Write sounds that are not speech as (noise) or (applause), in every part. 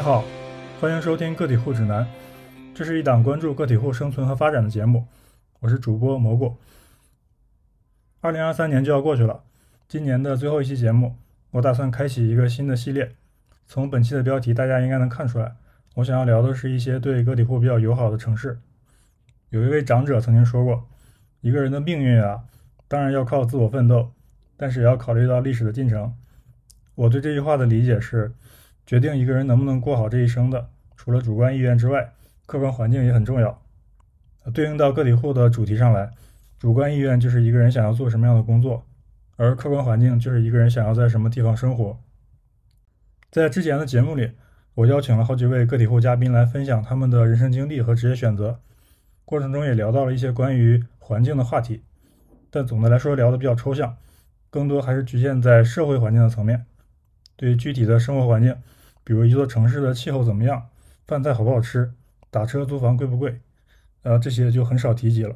好，欢迎收听个体户指南，这是一档关注个体户生存和发展的节目，我是主播蘑菇。二零二三年就要过去了，今年的最后一期节目，我打算开启一个新的系列。从本期的标题，大家应该能看出来，我想要聊的是一些对个体户比较友好的城市。有一位长者曾经说过，一个人的命运啊，当然要靠自我奋斗，但是也要考虑到历史的进程。我对这句话的理解是，决定一个人能不能过好这一生的，除了主观意愿之外，客观环境也很重要。对应到个体户的主题上来，主观意愿就是一个人想要做什么样的工作，而客观环境就是一个人想要在什么地方生活。在之前的节目里，我邀请了好几位个体户嘉宾来分享他们的人生经历和职业选择，过程中也聊到了一些关于环境的话题，但总的来说聊的比较抽象，更多还是局限在社会环境的层面。对于具体的生活环境，比如一座城市的气候怎么样，饭菜好不好吃，打车租房贵不贵，呃，这些就很少提及了。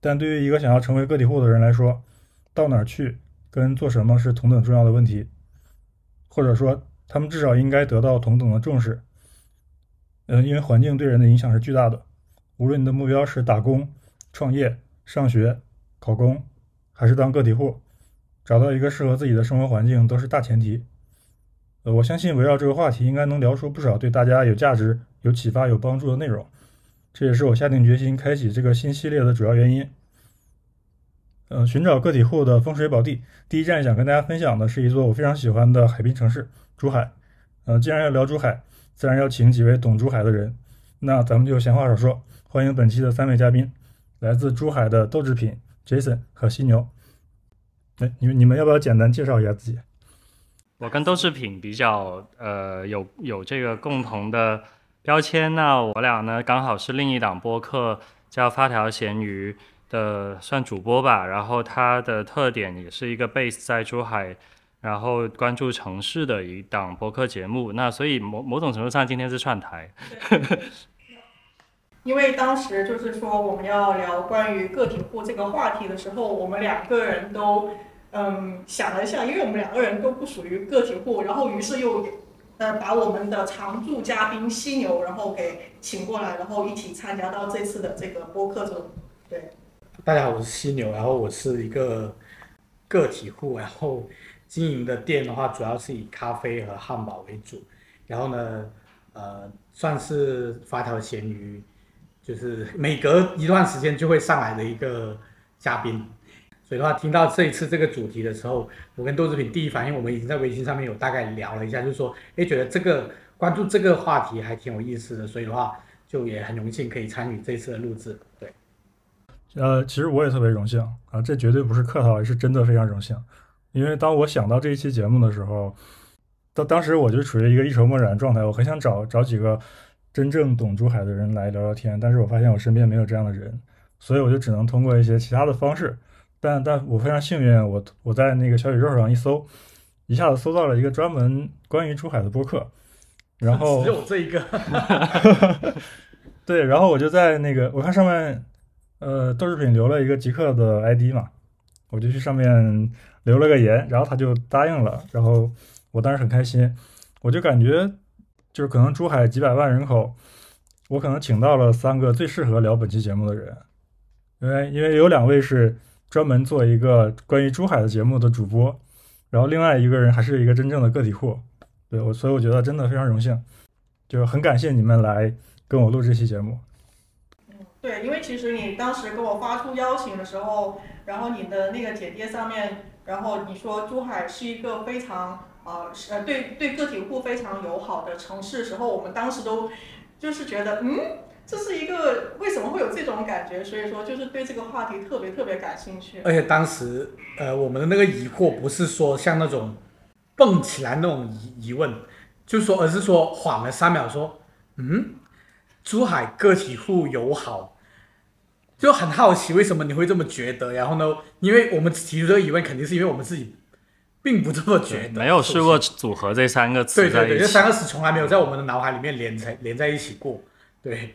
但对于一个想要成为个体户的人来说，到哪儿去跟做什么是同等重要的问题，或者说他们至少应该得到同等的重视。嗯，因为环境对人的影响是巨大的，无论你的目标是打工、创业、上学、考公，还是当个体户。找到一个适合自己的生活环境都是大前提。我相信围绕这个话题，应该能聊出不少对大家有价值、有启发、有帮助的内容。这也是我下定决心开启这个新系列的主要原因。嗯，寻找个体户的风水宝地，第一站想跟大家分享的是一座我非常喜欢的海滨城市——珠海。嗯，既然要聊珠海，自然要请几位懂珠海的人。那咱们就闲话少说，欢迎本期的三位嘉宾，来自珠海的豆制品 Jason 和犀牛。哎，你们你们要不要简单介绍一下自己？我跟豆制品比较呃有有这个共同的标签，那我俩呢刚好是另一档播客叫发条咸鱼的算主播吧，然后它的特点也是一个 base 在珠海，然后关注城市的一档播客节目，那所以某某种程度上今天是串台。(laughs) 因为当时就是说我们要聊关于个体户这个话题的时候，我们两个人都。嗯，想了一下，因为我们两个人都不属于个体户，然后于是又，呃，把我们的常驻嘉宾犀牛，然后给请过来，然后一起参加到这次的这个播客中。对，大家好，我是犀牛，然后我是一个个体户，然后经营的店的话，主要是以咖啡和汉堡为主，然后呢，呃，算是发条咸鱼，就是每隔一段时间就会上来的一个嘉宾。所以的话，听到这一次这个主题的时候，我跟豆制品第一反应，我们已经在微信上面有大概聊了一下，就是说，哎，觉得这个关注这个话题还挺有意思的，所以的话，就也很荣幸可以参与这次的录制。对，呃，其实我也特别荣幸啊，这绝对不是客套，是真的非常荣幸。因为当我想到这一期节目的时候，当当时我就处于一个一筹莫展的状态，我很想找找几个真正懂珠海的人来聊聊天，但是我发现我身边没有这样的人，所以我就只能通过一些其他的方式。但但我非常幸运，我我在那个小宇宙上一搜，一下子搜到了一个专门关于珠海的播客，然后 (laughs) 只有这一个，(laughs) 对，然后我就在那个我看上面，呃，豆制品留了一个极客的 ID 嘛，我就去上面留了个言，然后他就答应了，然后我当时很开心，我就感觉就是可能珠海几百万人口，我可能请到了三个最适合聊本期节目的人，因为因为有两位是。专门做一个关于珠海的节目的主播，然后另外一个人还是一个真正的个体户，对我，所以我觉得真的非常荣幸，就是很感谢你们来跟我录这期节目。嗯，对，因为其实你当时给我发出邀请的时候，然后你的那个简介上面，然后你说珠海是一个非常呃呃对对个体户非常友好的城市时候，我们当时都就是觉得嗯。这是一个为什么会有这种感觉？所以说就是对这个话题特别特别感兴趣。而且当时，呃，我们的那个疑惑不是说像那种蹦起来那种疑疑问，就说而是说缓了三秒，说，嗯，珠海个体户友好，就很好奇为什么你会这么觉得。然后呢，因为我们提出这个疑问，肯定是因为我们自己并不这么觉得，没有试过组合这三个词。对对对，这三个词从来没有在我们的脑海里面连在连在一起过。对。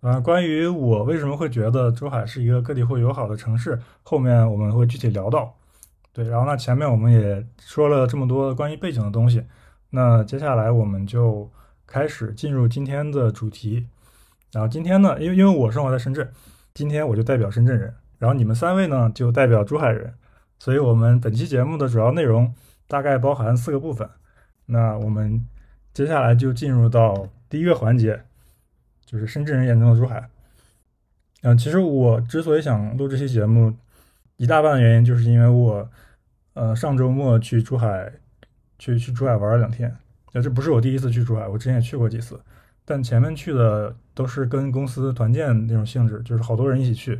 啊，关于我为什么会觉得珠海是一个个体户友好的城市，后面我们会具体聊到。对，然后那前面我们也说了这么多关于背景的东西，那接下来我们就开始进入今天的主题。然后今天呢，因为因为我生活在深圳，今天我就代表深圳人，然后你们三位呢就代表珠海人，所以我们本期节目的主要内容大概包含四个部分。那我们接下来就进入到第一个环节，就是深圳人眼中的珠海。嗯，其实我之所以想录这期节目，一大半的原因就是因为我，呃，上周末去珠海，去去珠海玩了两天。那这不是我第一次去珠海，我之前也去过几次，但前面去的都是跟公司团建那种性质，就是好多人一起去，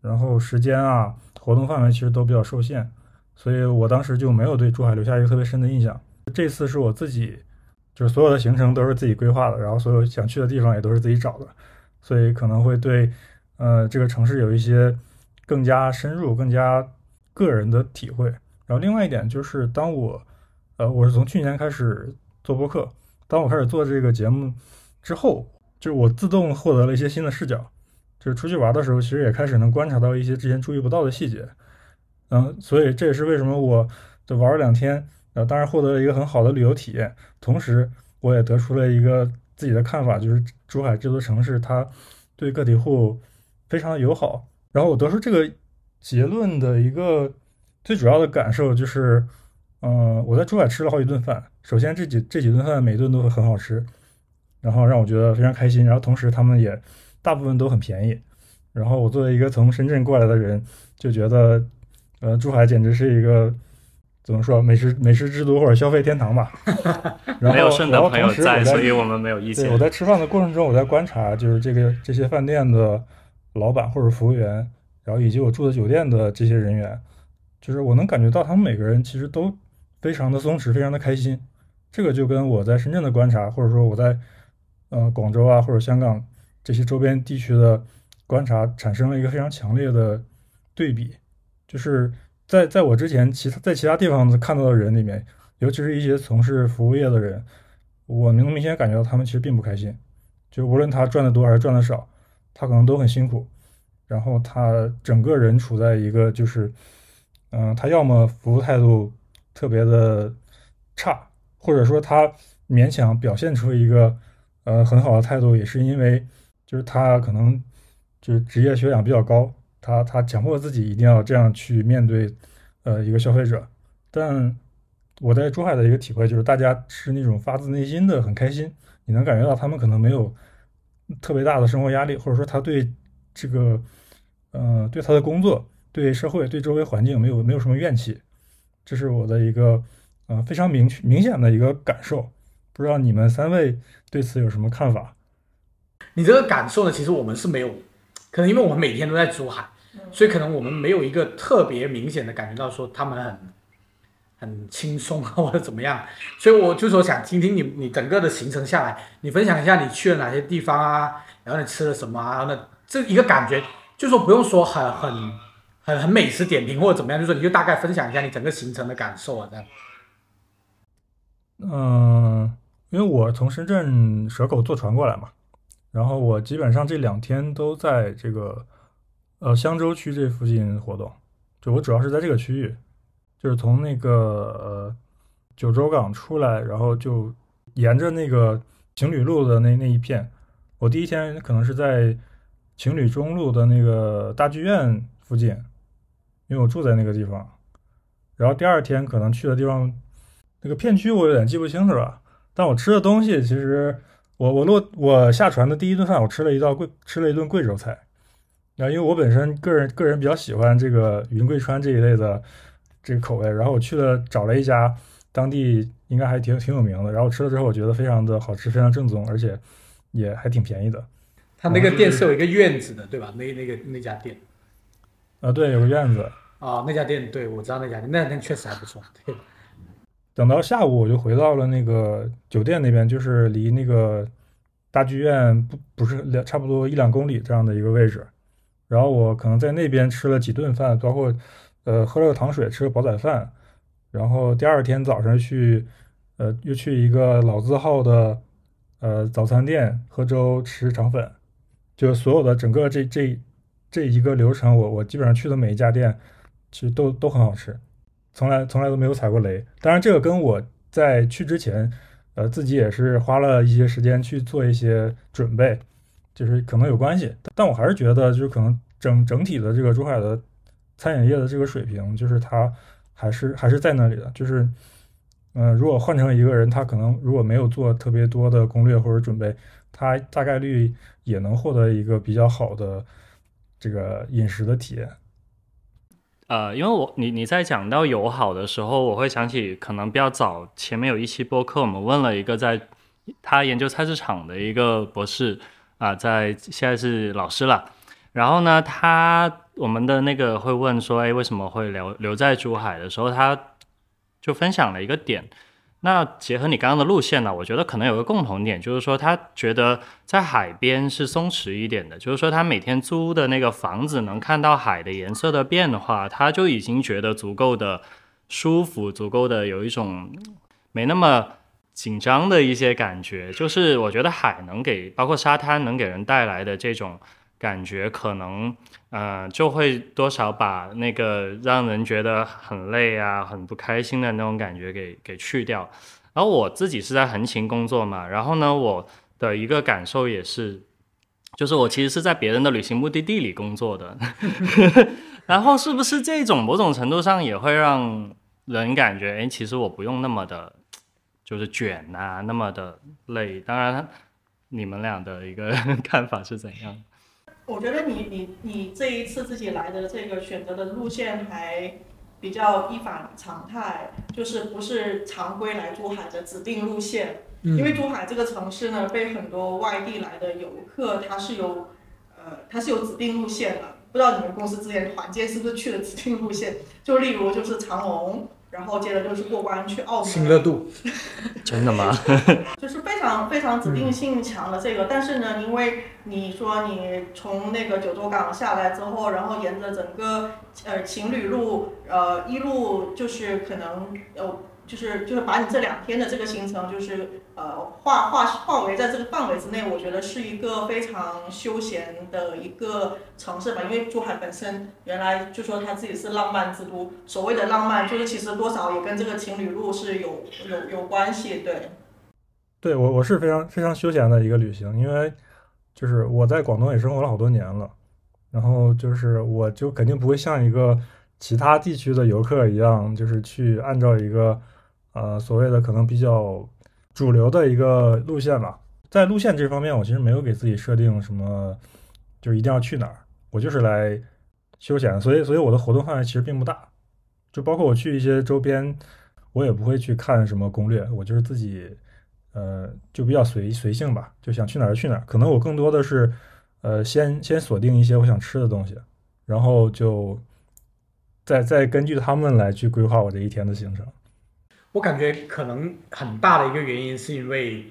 然后时间啊、活动范围其实都比较受限，所以我当时就没有对珠海留下一个特别深的印象。这次是我自己，就是所有的行程都是自己规划的，然后所有想去的地方也都是自己找的，所以可能会对。呃，这个城市有一些更加深入、更加个人的体会。然后另外一点就是，当我，呃，我是从去年开始做播客，当我开始做这个节目之后，就是我自动获得了一些新的视角。就是出去玩的时候，其实也开始能观察到一些之前注意不到的细节。嗯，所以这也是为什么我就玩了两天，呃，当然获得了一个很好的旅游体验。同时，我也得出了一个自己的看法，就是珠海这座城市，它对个体户。非常的友好，然后我得出这个结论的一个最主要的感受就是，嗯，我在珠海吃了好几顿饭。首先，这几这几顿饭每顿都会很好吃，然后让我觉得非常开心。然后同时，他们也大部分都很便宜。然后我作为一个从深圳过来的人，就觉得，呃，珠海简直是一个怎么说美食美食之都或者消费天堂吧。(laughs) 没有顺的朋友在，所以我们没有意见。我在吃饭的过程中，我在观察，就是这个这些饭店的。老板或者服务员，然后以及我住的酒店的这些人员，就是我能感觉到他们每个人其实都非常的松弛，非常的开心。这个就跟我在深圳的观察，或者说我在呃广州啊或者香港这些周边地区的观察，产生了一个非常强烈的对比。就是在在我之前其他在其他地方看到的人里面，尤其是一些从事服务业的人，我能明显感觉到他们其实并不开心。就无论他赚的多还是赚的少。他可能都很辛苦，然后他整个人处在一个就是，嗯，他要么服务态度特别的差，或者说他勉强表现出一个呃很好的态度，也是因为就是他可能就是职业修养比较高，他他强迫自己一定要这样去面对呃一个消费者。但我在珠海的一个体会就是，大家是那种发自内心的很开心，你能感觉到他们可能没有。特别大的生活压力，或者说他对这个，呃，对他的工作、对社会、对周围环境没有没有什么怨气，这是我的一个呃非常明确明显的一个感受。不知道你们三位对此有什么看法？你这个感受呢？其实我们是没有，可能因为我们每天都在珠海，所以可能我们没有一个特别明显的感觉到说他们很。很轻松啊，(laughs) 或者怎么样，所以我就说想听听你你整个的行程下来，你分享一下你去了哪些地方啊，然后你吃了什么啊，然后呢这一个感觉，就说不用说很很很很美食点评或者怎么样，就说你就大概分享一下你整个行程的感受啊，这样。嗯，因为我从深圳蛇口坐船过来嘛，然后我基本上这两天都在这个呃香洲区这附近活动，就我主要是在这个区域。就是从那个呃九州港出来，然后就沿着那个情侣路的那那一片。我第一天可能是在情侣中路的那个大剧院附近，因为我住在那个地方。然后第二天可能去的地方，那个片区我有点记不清是吧？但我吃的东西其实，我我落我下船的第一顿饭，我吃了一道贵吃了一顿贵州菜。然后因为我本身个人个人比较喜欢这个云贵川这一类的。这个口味，然后我去了找了一家当地应该还挺挺有名的，然后吃了之后我觉得非常的好吃，非常正宗，而且也还挺便宜的。他那个店是有一个院子的，对吧？那那个那家店，啊，对，有个院子。啊，那家店，对我知道那家店，那家店确实还不错。对。等到下午我就回到了那个酒店那边，就是离那个大剧院不不是两差不多一两公里这样的一个位置，然后我可能在那边吃了几顿饭，包括。呃，喝了个糖水，吃个煲仔饭，然后第二天早上去，呃，又去一个老字号的呃早餐店喝粥吃肠粉，就所有的整个这这这一个流程，我我基本上去的每一家店，其实都都很好吃，从来从来都没有踩过雷。当然，这个跟我在去之前，呃，自己也是花了一些时间去做一些准备，就是可能有关系。但我还是觉得，就是可能整整体的这个珠海的餐饮业的这个水平，就是它还是还是在那里的。就是，嗯，如果换成一个人，他可能如果没有做特别多的攻略或者准备，他大概率也能获得一个比较好的这个饮食的体验。呃，因为我你你在讲到友好的时候，我会想起可能比较早前面有一期播客，我们问了一个在他研究菜市场的一个博士啊，在现在是老师了。然后呢，他我们的那个会问说，哎，为什么会留留在珠海的时候，他就分享了一个点。那结合你刚刚的路线呢，我觉得可能有个共同点，就是说他觉得在海边是松弛一点的，就是说他每天租的那个房子能看到海的颜色的变化，他就已经觉得足够的舒服，足够的有一种没那么紧张的一些感觉。就是我觉得海能给，包括沙滩能给人带来的这种。感觉可能，呃，就会多少把那个让人觉得很累啊、很不开心的那种感觉给给去掉。然后我自己是在横琴工作嘛，然后呢，我的一个感受也是，就是我其实是在别人的旅行目的地里工作的。然后是不是这种某种程度上也会让人感觉，哎，其实我不用那么的，就是卷呐，那么的累。当然，你们俩的一个 (laughs) 看法是怎样？我觉得你你你这一次自己来的这个选择的路线还比较一反常态，就是不是常规来珠海的指定路线。因为珠海这个城市呢，被很多外地来的游客，它是有呃，它是有指定路线的。不知道你们公司之前团建是不是去了指定路线？就例如就是长隆。然后接着就是过关去澳门，新乐度，(laughs) 真的吗？(laughs) 就是非常非常指定性强的这个，但是呢，因为你说你从那个九州港下来之后，然后沿着整个呃情侣路，呃一路就是可能呃。就是就是把你这两天的这个行程，就是呃划划划为在这个范围之内，我觉得是一个非常休闲的一个城市吧。因为珠海本身原来就说它自己是浪漫之都，所谓的浪漫，就是其实多少也跟这个情侣路是有有有关系。对，对我我是非常非常休闲的一个旅行，因为就是我在广东也生活了好多年了，然后就是我就肯定不会像一个其他地区的游客一样，就是去按照一个。呃，所谓的可能比较主流的一个路线吧，在路线这方面，我其实没有给自己设定什么，就是一定要去哪儿，我就是来休闲，所以，所以我的活动范围其实并不大，就包括我去一些周边，我也不会去看什么攻略，我就是自己，呃，就比较随随性吧，就想去哪儿就去哪儿，可能我更多的是，呃，先先锁定一些我想吃的东西，然后就再再根据他们来去规划我这一天的行程。我感觉可能很大的一个原因是因为，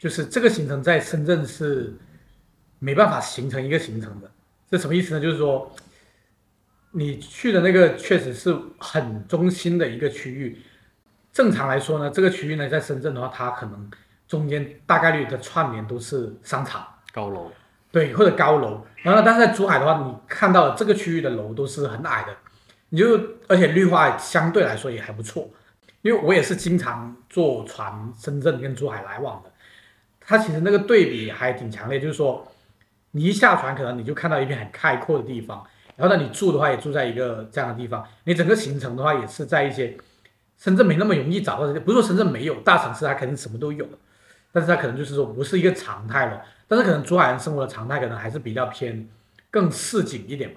就是这个行程在深圳是没办法形成一个行程的。这什么意思呢？就是说，你去的那个确实是很中心的一个区域。正常来说呢，这个区域呢，在深圳的话，它可能中间大概率的串联都是商场、高楼，对，或者高楼。然后，但是在珠海的话，你看到这个区域的楼都是很矮的，你就而且绿化相对来说也还不错。因为我也是经常坐船深圳跟珠海来往的，它其实那个对比还挺强烈，就是说，你一下船可能你就看到一片很开阔的地方，然后呢，你住的话也住在一个这样的地方，你整个行程的话也是在一些深圳没那么容易找到的，不是说深圳没有大城市它肯定什么都有，但是它可能就是说不是一个常态了，但是可能珠海人生活的常态可能还是比较偏更市井一点嘛，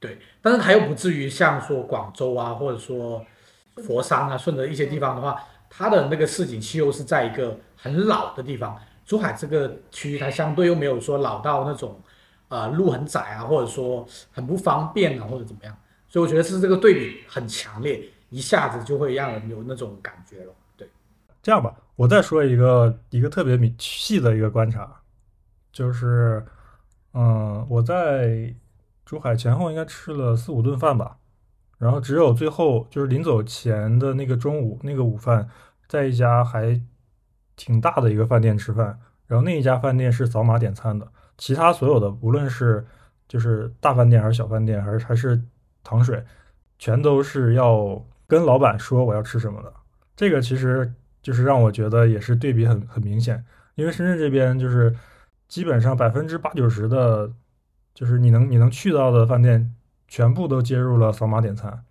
对，但是它又不至于像说广州啊，或者说。佛山啊，顺着一些地方的话，它的那个市井气候是在一个很老的地方。珠海这个区域，它相对又没有说老到那种，呃，路很窄啊，或者说很不方便啊，或者怎么样。所以我觉得是这个对比很强烈，一下子就会让人有那种感觉了。对，这样吧，我再说一个一个特别细细的一个观察，就是，嗯，我在珠海前后应该吃了四五顿饭吧。然后只有最后就是临走前的那个中午那个午饭，在一家还挺大的一个饭店吃饭。然后那一家饭店是扫码点餐的，其他所有的无论是就是大饭店还是小饭店还是还是糖水，全都是要跟老板说我要吃什么的。这个其实就是让我觉得也是对比很很明显。因为深圳这边就是基本上百分之八九十的，就是你能你能去到的饭店，全部都接入了扫码点餐。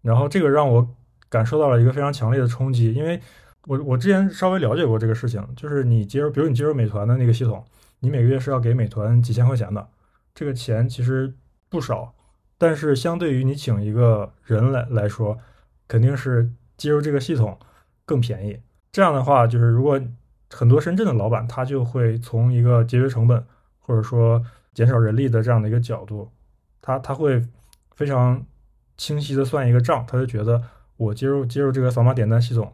然后这个让我感受到了一个非常强烈的冲击，因为我我之前稍微了解过这个事情，就是你接入，比如你接入美团的那个系统，你每个月是要给美团几千块钱的，这个钱其实不少，但是相对于你请一个人来来说，肯定是接入这个系统更便宜。这样的话，就是如果很多深圳的老板，他就会从一个节约成本或者说减少人力的这样的一个角度，他他会非常清晰的算一个账，他就觉得我接入接入这个扫码点单系统，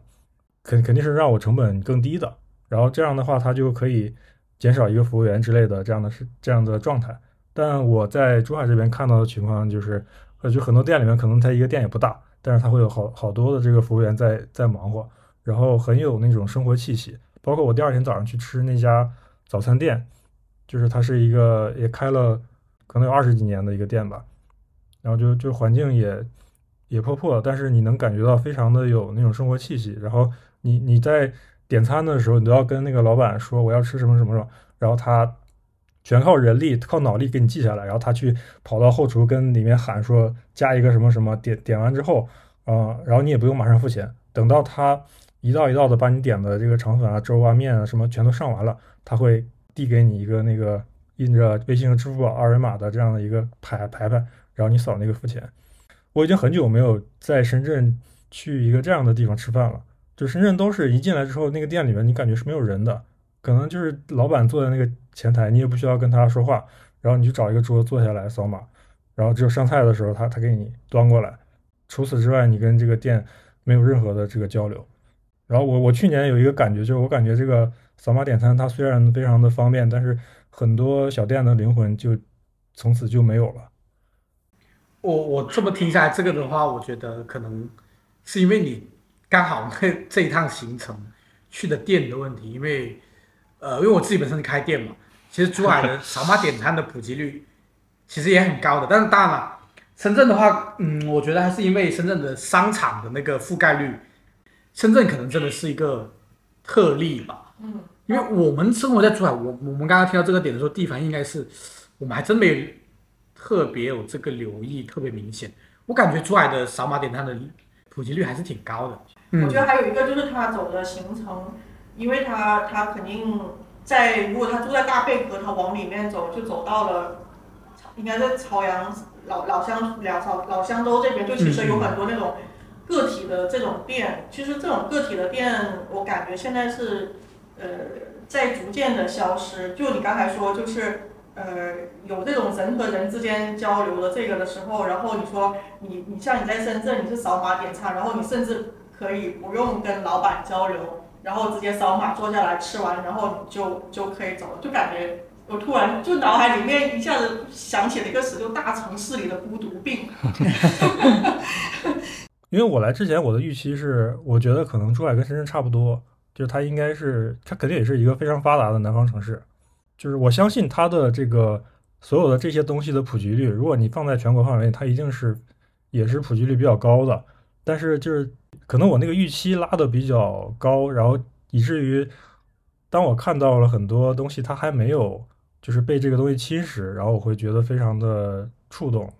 肯肯定是让我成本更低的，然后这样的话，他就可以减少一个服务员之类的这样的是这样的状态。但我在珠海这边看到的情况就是，呃，就很多店里面可能他一个店也不大，但是他会有好好多的这个服务员在在忙活，然后很有那种生活气息。包括我第二天早上去吃那家早餐店，就是它是一个也开了可能有二十几年的一个店吧，然后就就环境也也破破，但是你能感觉到非常的有那种生活气息。然后你你在点餐的时候，你都要跟那个老板说我要吃什么什么什么，然后他全靠人力靠脑力给你记下来，然后他去跑到后厨跟里面喊说加一个什么什么，点点完之后，啊，然后你也不用马上付钱，等到他。一道一道的把你点的这个肠粉啊、粥啊、面啊什么全都上完了，他会递给你一个那个印着微信和支付宝二维码的这样的一个牌牌牌，然后你扫那个付钱。我已经很久没有在深圳去一个这样的地方吃饭了，就深圳都是一进来之后那个店里面你感觉是没有人的，可能就是老板坐在那个前台，你也不需要跟他说话，然后你就找一个桌子坐下来扫码，然后只有上菜的时候他他给你端过来，除此之外你跟这个店没有任何的这个交流。然后我我去年有一个感觉，就是我感觉这个扫码点餐它虽然非常的方便，但是很多小店的灵魂就从此就没有了。我我这么听下来，这个的话，我觉得可能是因为你刚好那 (laughs) 这一趟行程去的店的问题，因为呃，因为我自己本身开店嘛，其实珠海的 (laughs) 扫码点餐的普及率其实也很高的，但是当然了，深圳的话，嗯，我觉得还是因为深圳的商场的那个覆盖率。深圳可能真的是一个特例吧，嗯，因为我们生活在珠海，我我们刚刚听到这个点的时候，地方应该是我们还真没特别有这个留意，特别明显。我感觉珠海的扫码点餐的普及率还是挺高的。我觉得还有一个就是他走的行程，因为他他肯定在如果他住在大贝壳，他往里面走就走到了，应该在朝阳老老乡老老老乡州这边，就其实有很多那种。个体的这种店，其实这种个体的店，我感觉现在是，呃，在逐渐的消失。就你刚才说，就是，呃，有这种人和人之间交流的这个的时候，然后你说你你像你在深圳，你是扫码点餐，然后你甚至可以不用跟老板交流，然后直接扫码坐下来吃完，然后你就就可以走了，就感觉我突然就脑海里面一下子想起了一个词，就大城市里的孤独病。(laughs) 因为我来之前，我的预期是，我觉得可能珠海跟深圳差不多，就它应该是，它肯定也是一个非常发达的南方城市，就是我相信它的这个所有的这些东西的普及率，如果你放在全国范围，它一定是也是普及率比较高的。但是就是可能我那个预期拉的比较高，然后以至于当我看到了很多东西，它还没有就是被这个东西侵蚀，然后我会觉得非常的触动。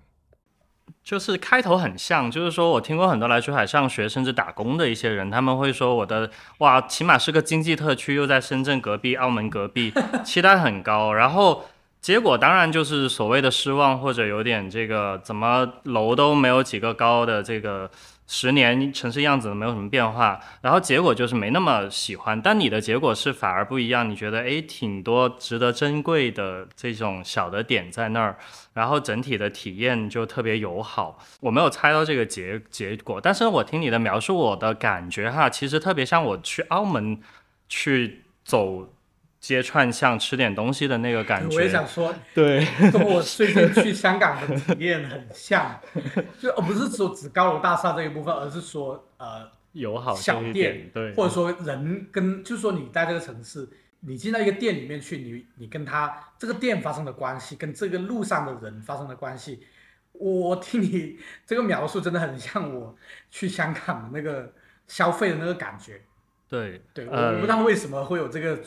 就是开头很像，就是说我听过很多来珠海上学甚至打工的一些人，他们会说我的哇，起码是个经济特区，又在深圳隔壁、澳门隔壁，(laughs) 期待很高。然后结果当然就是所谓的失望，或者有点这个怎么楼都没有几个高的这个。十年城市样子没有什么变化，然后结果就是没那么喜欢。但你的结果是反而不一样，你觉得诶挺多值得珍贵的这种小的点在那儿，然后整体的体验就特别友好。我没有猜到这个结结果，但是我听你的描述，我的感觉哈，其实特别像我去澳门去走。街串巷吃点东西的那个感觉，(laughs) 我也想说，对，跟我最近去香港的体验很像，(laughs) 就不是说指高楼大厦这一部分，而是说呃友好小店，对，或者说人跟，就是说你在这个城市，你进到一个店里面去，你你跟他这个店发生的关系，跟这个路上的人发生的关系，我听你这个描述真的很像我去香港的那个消费的那个感觉。对。对，我不知道为什么会有这个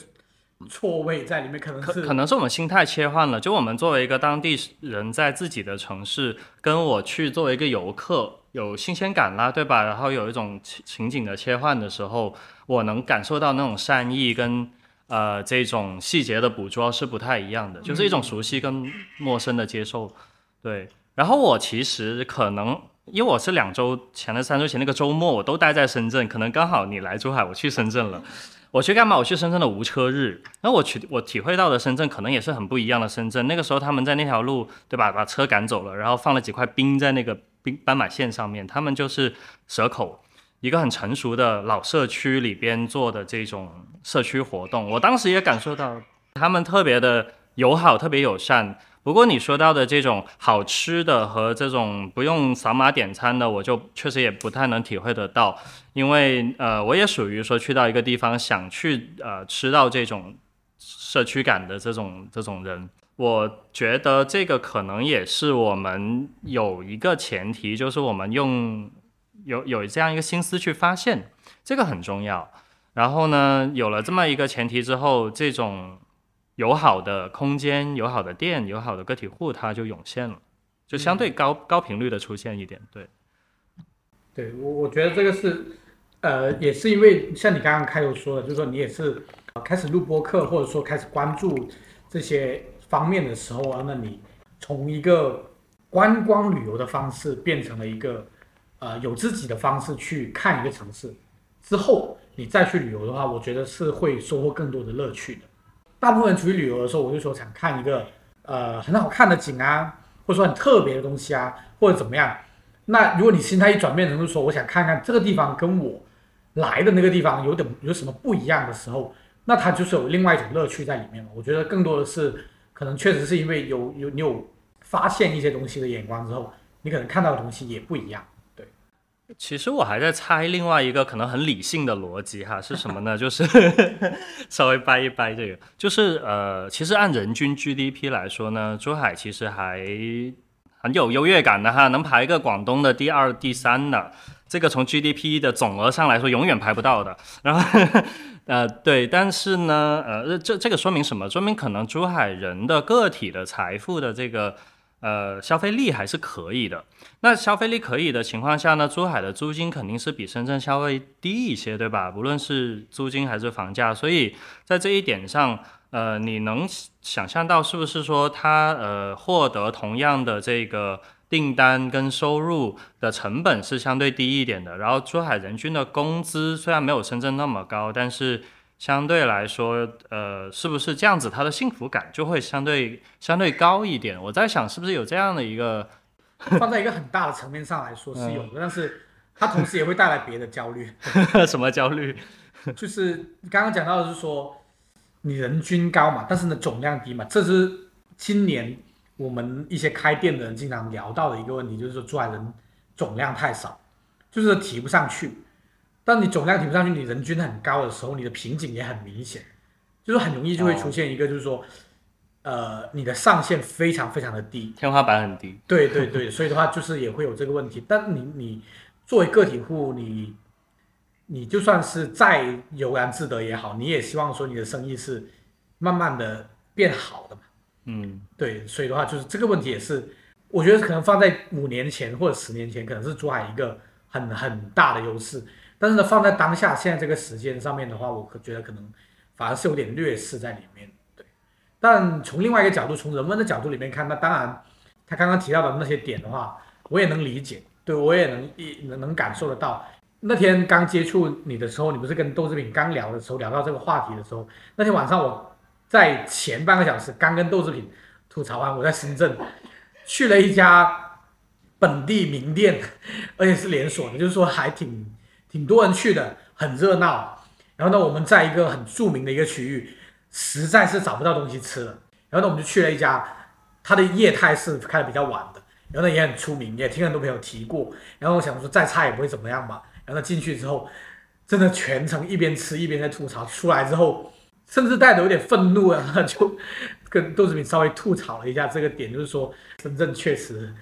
错位在里面，可能可是可能是我们心态切换了，就我们作为一个当地人，在自己的城市，跟我去作为一个游客，有新鲜感啦，对吧？然后有一种情情景的切换的时候，我能感受到那种善意跟呃这种细节的捕捉是不太一样的，就是一种熟悉跟陌生的接受。对，然后我其实可能。因为我是两周前的三周前那个周末，我都待在深圳，可能刚好你来珠海，我去深圳了。我去干嘛？我去深圳的无车日，然后我去我体会到的深圳可能也是很不一样的深圳。那个时候他们在那条路，对吧？把车赶走了，然后放了几块冰在那个冰斑马线上面。他们就是蛇口一个很成熟的老社区里边做的这种社区活动。我当时也感受到他们特别的友好，特别友善。不过你说到的这种好吃的和这种不用扫码点餐的，我就确实也不太能体会得到，因为呃，我也属于说去到一个地方想去呃吃到这种社区感的这种这种人。我觉得这个可能也是我们有一个前提，就是我们用有有这样一个心思去发现，这个很重要。然后呢，有了这么一个前提之后，这种。友好的空间、友好的店、友好的个体户，它就涌现了，就相对高、高频率的出现一点。对，对我我觉得这个是，呃，也是因为像你刚刚开头说的，就是说你也是开始录播客，或者说开始关注这些方面的时候啊，那你从一个观光旅游的方式变成了一个呃有自己的方式去看一个城市之后，你再去旅游的话，我觉得是会收获更多的乐趣的。大部分人出去旅游的时候，我就说想看一个呃很好看的景啊，或者说很特别的东西啊，或者怎么样。那如果你心态一转变成是说我想看看这个地方跟我来的那个地方有点有什么不一样的时候，那它就是有另外一种乐趣在里面了。我觉得更多的是可能确实是因为有有你有发现一些东西的眼光之后，你可能看到的东西也不一样。对，其实我还在猜另外一个可能很理性的逻辑哈，是什么呢？(laughs) 就是 (laughs) 稍微掰一掰这个，就是呃，其实按人均 GDP 来说呢，珠海其实还很有优越感的哈，能排个广东的第二、第三的，这个从 GDP 的总额上来说永远排不到的。然后呃对，但是呢呃这这个说明什么？说明可能珠海人的个体的财富的这个呃消费力还是可以的。那消费力可以的情况下呢，珠海的租金肯定是比深圳消费低一些，对吧？不论是租金还是房价，所以在这一点上。呃，你能想象到是不是说他呃获得同样的这个订单跟收入的成本是相对低一点的？然后珠海人均的工资虽然没有深圳那么高，但是相对来说，呃，是不是这样子，他的幸福感就会相对相对高一点？我在想，是不是有这样的一个放在一个很大的层面上来说是有的，(laughs) 但是它同时也会带来别的焦虑。(laughs) 什么焦虑？就是刚刚讲到的是说。你人均高嘛，但是呢总量低嘛，这是今年我们一些开店的人经常聊到的一个问题，就是说出来人总量太少，就是提不上去。当你总量提不上去，你人均很高的时候，你的瓶颈也很明显，就是很容易就会出现一个，就是说，呃，你的上限非常非常的低，天花板很低。对对对，所以的话就是也会有这个问题。但你你作为个体户，你。你就算是再悠然自得也好，你也希望说你的生意是慢慢的变好的嘛。嗯，对，所以的话就是这个问题也是，我觉得可能放在五年前或者十年前，可能是珠海一个很很大的优势。但是呢，放在当下现在这个时间上面的话，我可觉得可能反而是有点劣势在里面。对，但从另外一个角度，从人们的角度里面看，那当然他刚刚提到的那些点的话，我也能理解，对我也能一能能感受得到。那天刚接触你的时候，你不是跟豆制品刚聊的时候聊到这个话题的时候，那天晚上我在前半个小时刚跟豆制品吐槽完，我在深圳去了一家本地名店，而且是连锁的，就是说还挺挺多人去的，很热闹。然后呢，我们在一个很著名的一个区域，实在是找不到东西吃了。然后呢，我们就去了一家，它的业态是开的比较晚的，然后呢也很出名，也听很多朋友提过。然后我想说再差也不会怎么样吧。然后进去之后，真的全程一边吃一边在吐槽。出来之后，甚至带着有点愤怒啊，(laughs) 就跟豆子饼稍微吐槽了一下这个点，就是说深圳确实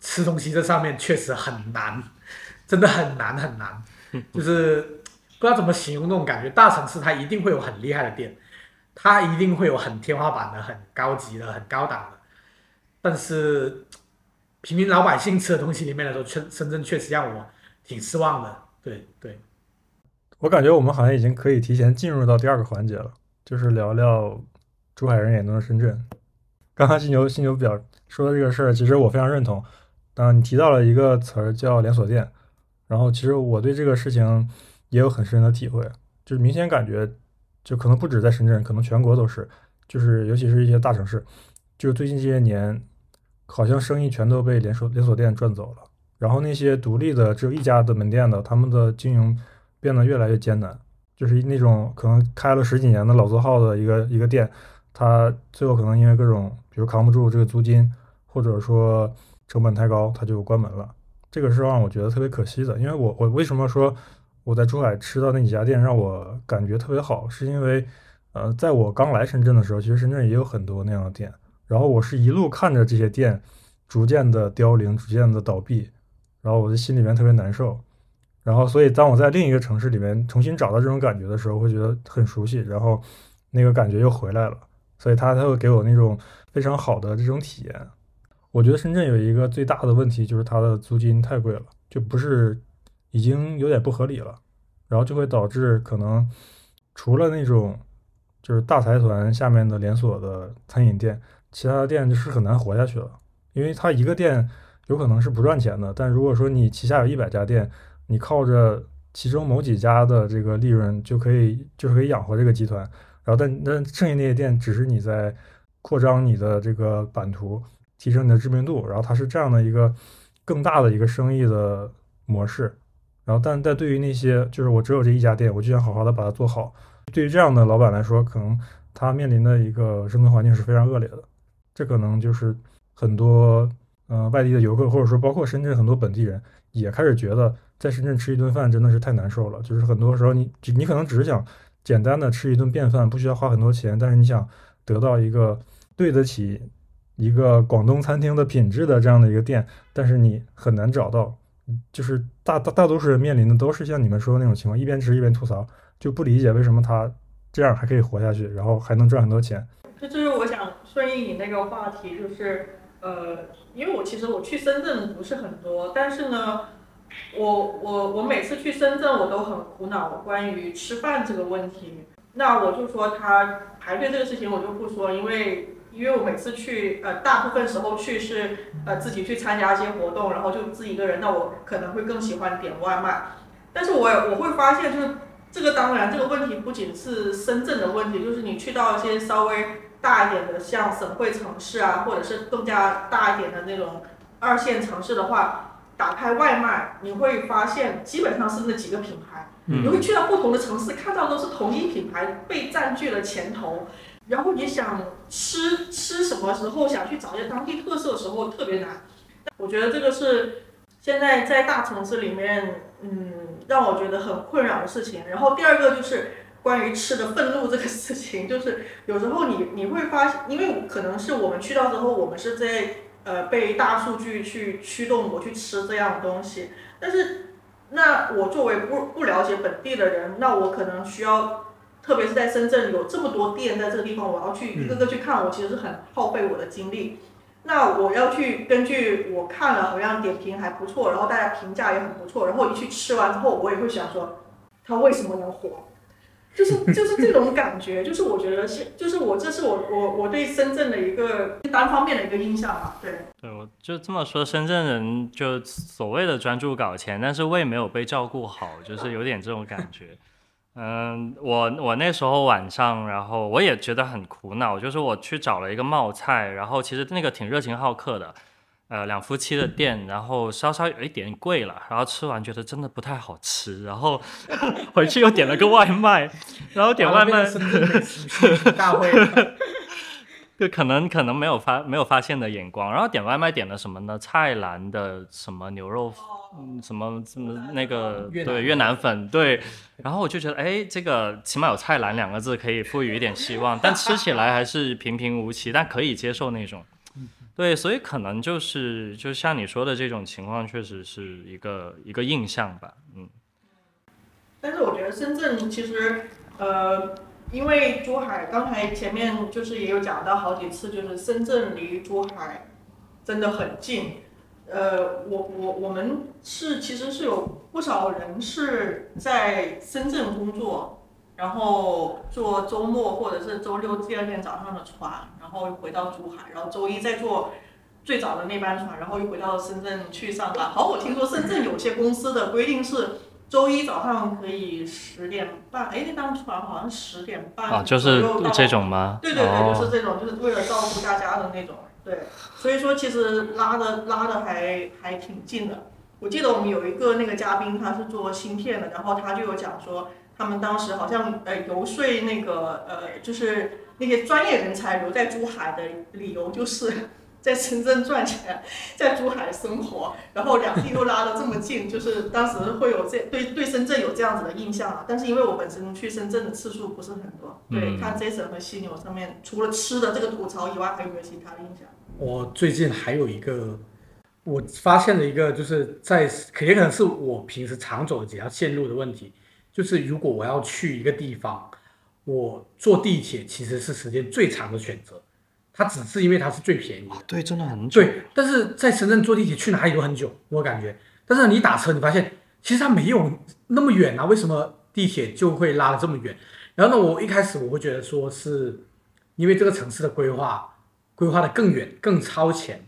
吃东西这上面确实很难，真的很难很难。就是不知道怎么形容那种感觉。大城市它一定会有很厉害的店，它一定会有很天花板的、很高级的、很高档的，但是平民老百姓吃的东西里面来说，深深圳确实让我挺失望的。对对，我感觉我们好像已经可以提前进入到第二个环节了，就是聊聊珠海人眼中的深圳。刚刚犀牛犀牛表说的这个事儿，其实我非常认同。嗯，你提到了一个词儿叫连锁店，然后其实我对这个事情也有很深的体会，就是明显感觉，就可能不止在深圳，可能全国都是，就是尤其是一些大城市，就最近这些年，好像生意全都被连锁连锁店赚走了。然后那些独立的只有一家的门店的，他们的经营变得越来越艰难，就是那种可能开了十几年的老字号的一个一个店，它最后可能因为各种，比如扛不住这个租金，或者说。成本太高，它就关门了。这个是让我觉得特别可惜的，因为我我为什么说我在珠海吃到那几家店让我感觉特别好，是因为呃，在我刚来深圳的时候，其实深圳也有很多那样的店，然后我是一路看着这些店逐渐的凋零，逐渐的倒闭，然后我的心里面特别难受。然后所以当我在另一个城市里面重新找到这种感觉的时候，会觉得很熟悉，然后那个感觉又回来了。所以它它会给我那种非常好的这种体验。我觉得深圳有一个最大的问题，就是它的租金太贵了，就不是已经有点不合理了，然后就会导致可能除了那种就是大财团下面的连锁的餐饮店，其他的店就是很难活下去了，因为它一个店有可能是不赚钱的，但如果说你旗下有一百家店，你靠着其中某几家的这个利润就可以就是可以养活这个集团，然后但但剩下那些店只是你在扩张你的这个版图。提升你的知名度，然后它是这样的一个更大的一个生意的模式，然后但但对于那些就是我只有这一家店，我就想好好的把它做好。对于这样的老板来说，可能他面临的一个生存环境是非常恶劣的。这可能就是很多呃外地的游客，或者说包括深圳很多本地人也开始觉得，在深圳吃一顿饭真的是太难受了。就是很多时候你你可能只是想简单的吃一顿便饭，不需要花很多钱，但是你想得到一个对得起。一个广东餐厅的品质的这样的一个店，但是你很难找到，就是大大大多数人面临的都是像你们说的那种情况，一边吃一边吐槽，就不理解为什么他这样还可以活下去，然后还能赚很多钱。这就是我想顺应你那个话题，就是呃，因为我其实我去深圳不是很多，但是呢，我我我每次去深圳我都很苦恼关于吃饭这个问题。那我就说他排队这个事情我就不说，因为。因为我每次去，呃，大部分时候去是，呃，自己去参加一些活动，然后就自己一个人，那我可能会更喜欢点外卖。但是我我会发现，就是这个当然这个问题不仅是深圳的问题，就是你去到一些稍微大一点的，像省会城市啊，或者是更加大一点的那种二线城市的话，打开外卖，你会发现基本上是那几个品牌，你会去到不同的城市，看到都是同一品牌被占据了前头。然后你想吃吃什么时候想去找一些当地特色的时候特别难，我觉得这个是现在在大城市里面，嗯，让我觉得很困扰的事情。然后第二个就是关于吃的愤怒这个事情，就是有时候你你会发现，因为可能是我们去到之后，我们是在呃被大数据去驱动我去吃这样的东西，但是那我作为不不了解本地的人，那我可能需要。特别是在深圳有这么多店，在这个地方我要去一个个去看，我其实是很耗费我的精力。那我要去根据我看了好像点评还不错，然后大家评价也很不错，然后一去吃完之后，我也会想说，他为什么能火？就是 (laughs) 就是这种感觉，就是我觉得是，就是我这是我我我对深圳的一个单方面的一个印象吧。对，对我就这么说，深圳人就所谓的专注搞钱，但是胃没有被照顾好，就是有点这种感觉。嗯，我我那时候晚上，然后我也觉得很苦恼，就是我去找了一个冒菜，然后其实那个挺热情好客的，呃，两夫妻的店，然后稍稍有一点贵了，然后吃完觉得真的不太好吃，然后 (laughs) 回去又点了个外卖，然后点外卖，大会，(laughs) 就可能可能没有发没有发现的眼光，然后点外卖点了什么呢？菜篮的什么牛肉。嗯，什么什么那个对越南粉对，然后我就觉得哎，这个起码有菜篮两个字可以赋予一点希望，但吃起来还是平平无奇，但可以接受那种。对，所以可能就是就像你说的这种情况，确实是一个一个印象吧。嗯。但是我觉得深圳其实，呃，因为珠海刚才前面就是也有讲到好几次，就是深圳离珠海真的很近。呃，我我我们是其实是有不少人是在深圳工作，然后坐周末或者是周六第二天早上的船，然后回到珠海，然后周一再坐最早的那班船，然后又回到深圳去上班。好，我听说深圳有些公司的规定是周一早上可以十点半，哎，那班船好像十点半啊，就是这种吗？对对对，哦就是这种，就是为了照顾大家的那种。对，所以说其实拉的拉的还还挺近的。我记得我们有一个那个嘉宾，他是做芯片的，然后他就有讲说，他们当时好像呃游说那个呃就是那些专业人才留在珠海的理由就是。在深圳赚钱，在珠海生活，然后两地又拉得这么近，就是当时会有这对对深圳有这样子的印象啊。但是因为我本身去深圳的次数不是很多，对，嗯看 Jason 和犀牛上面，除了吃的这个吐槽以外，还有没有其他的印象？我最近还有一个，我发现了一个，就是在可也可能是我平时常走的几条线路的问题，就是如果我要去一个地方，我坐地铁其实是时间最长的选择，它只是因为它是最便宜的。对，真的很久。对，但是在深圳坐地铁去哪里都很久，我感觉。但是你打车，你发现其实它没有那么远啊，为什么地铁就会拉得这么远？然后呢，我一开始我会觉得说是因为这个城市的规划规划的更远、更超前，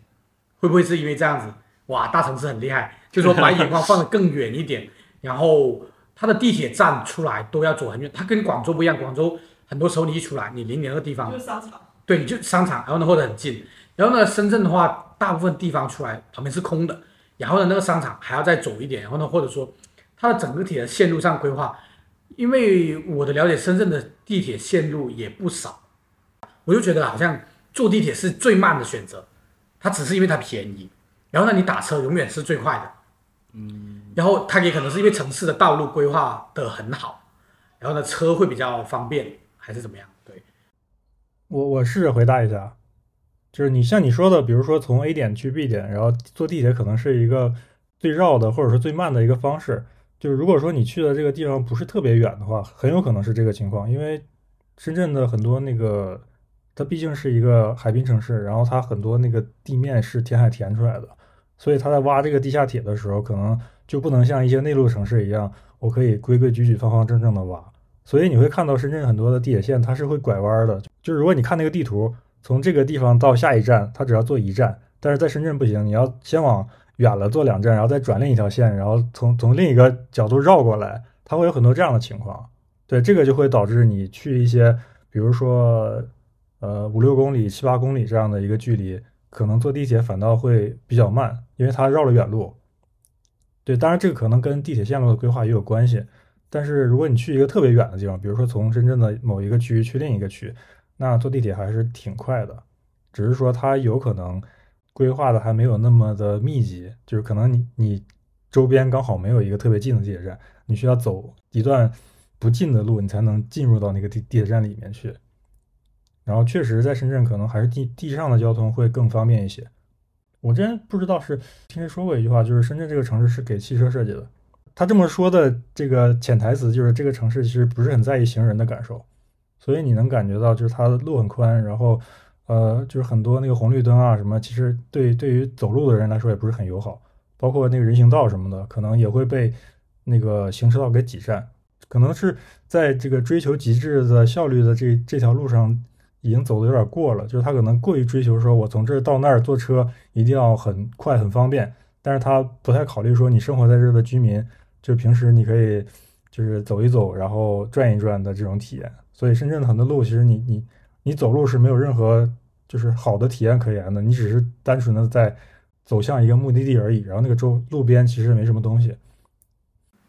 会不会是因为这样子？哇，大城市很厉害，就说把眼光放得更远一点，然后它的地铁站出来都要走很远，它跟广州不一样，广州很多时候你一出来，你零点二地方就是商场。对，你就商场，然后呢或者很近，然后呢深圳的话，大部分地方出来旁边是空的，然后呢那个商场还要再走一点，然后呢或者说它的整个铁的线路上规划，因为我的了解，深圳的地铁线路也不少，我就觉得好像坐地铁是最慢的选择，它只是因为它便宜，然后呢你打车永远是最快的，嗯，然后它也可能是因为城市的道路规划的很好，然后呢车会比较方便还是怎么样？我我试着回答一下，就是你像你说的，比如说从 A 点去 B 点，然后坐地铁可能是一个最绕的或者说最慢的一个方式。就是如果说你去的这个地方不是特别远的话，很有可能是这个情况，因为深圳的很多那个它毕竟是一个海滨城市，然后它很多那个地面是填海填出来的，所以它在挖这个地下铁的时候，可能就不能像一些内陆城市一样，我可以规规矩矩、方方正正的挖。所以你会看到深圳很多的地铁线，它是会拐弯的。就是如果你看那个地图，从这个地方到下一站，它只要坐一站，但是在深圳不行，你要先往远了坐两站，然后再转另一条线，然后从从另一个角度绕过来，它会有很多这样的情况。对，这个就会导致你去一些，比如说呃五六公里、七八公里这样的一个距离，可能坐地铁反倒会比较慢，因为它绕了远路。对，当然这个可能跟地铁线路的规划也有关系。但是如果你去一个特别远的地方，比如说从深圳的某一个区去另一个区，那坐地铁还是挺快的，只是说它有可能规划的还没有那么的密集，就是可能你你周边刚好没有一个特别近的地铁站，你需要走一段不近的路，你才能进入到那个地地铁站里面去。然后确实在深圳可能还是地地上的交通会更方便一些。我之前不知道是听谁说过一句话，就是深圳这个城市是给汽车设计的。他这么说的这个潜台词就是这个城市其实不是很在意行人的感受，所以你能感觉到就是它的路很宽，然后呃就是很多那个红绿灯啊什么，其实对对于走路的人来说也不是很友好，包括那个人行道什么的，可能也会被那个行车道给挤占，可能是在这个追求极致的效率的这这条路上已经走的有点过了，就是他可能过于追求说我从这儿到那儿坐车一定要很快很方便，但是他不太考虑说你生活在这儿的居民。就是平时你可以就是走一走，然后转一转的这种体验。所以深圳的很多路，其实你你你走路是没有任何就是好的体验可言的，你只是单纯的在走向一个目的地而已。然后那个周路边其实没什么东西。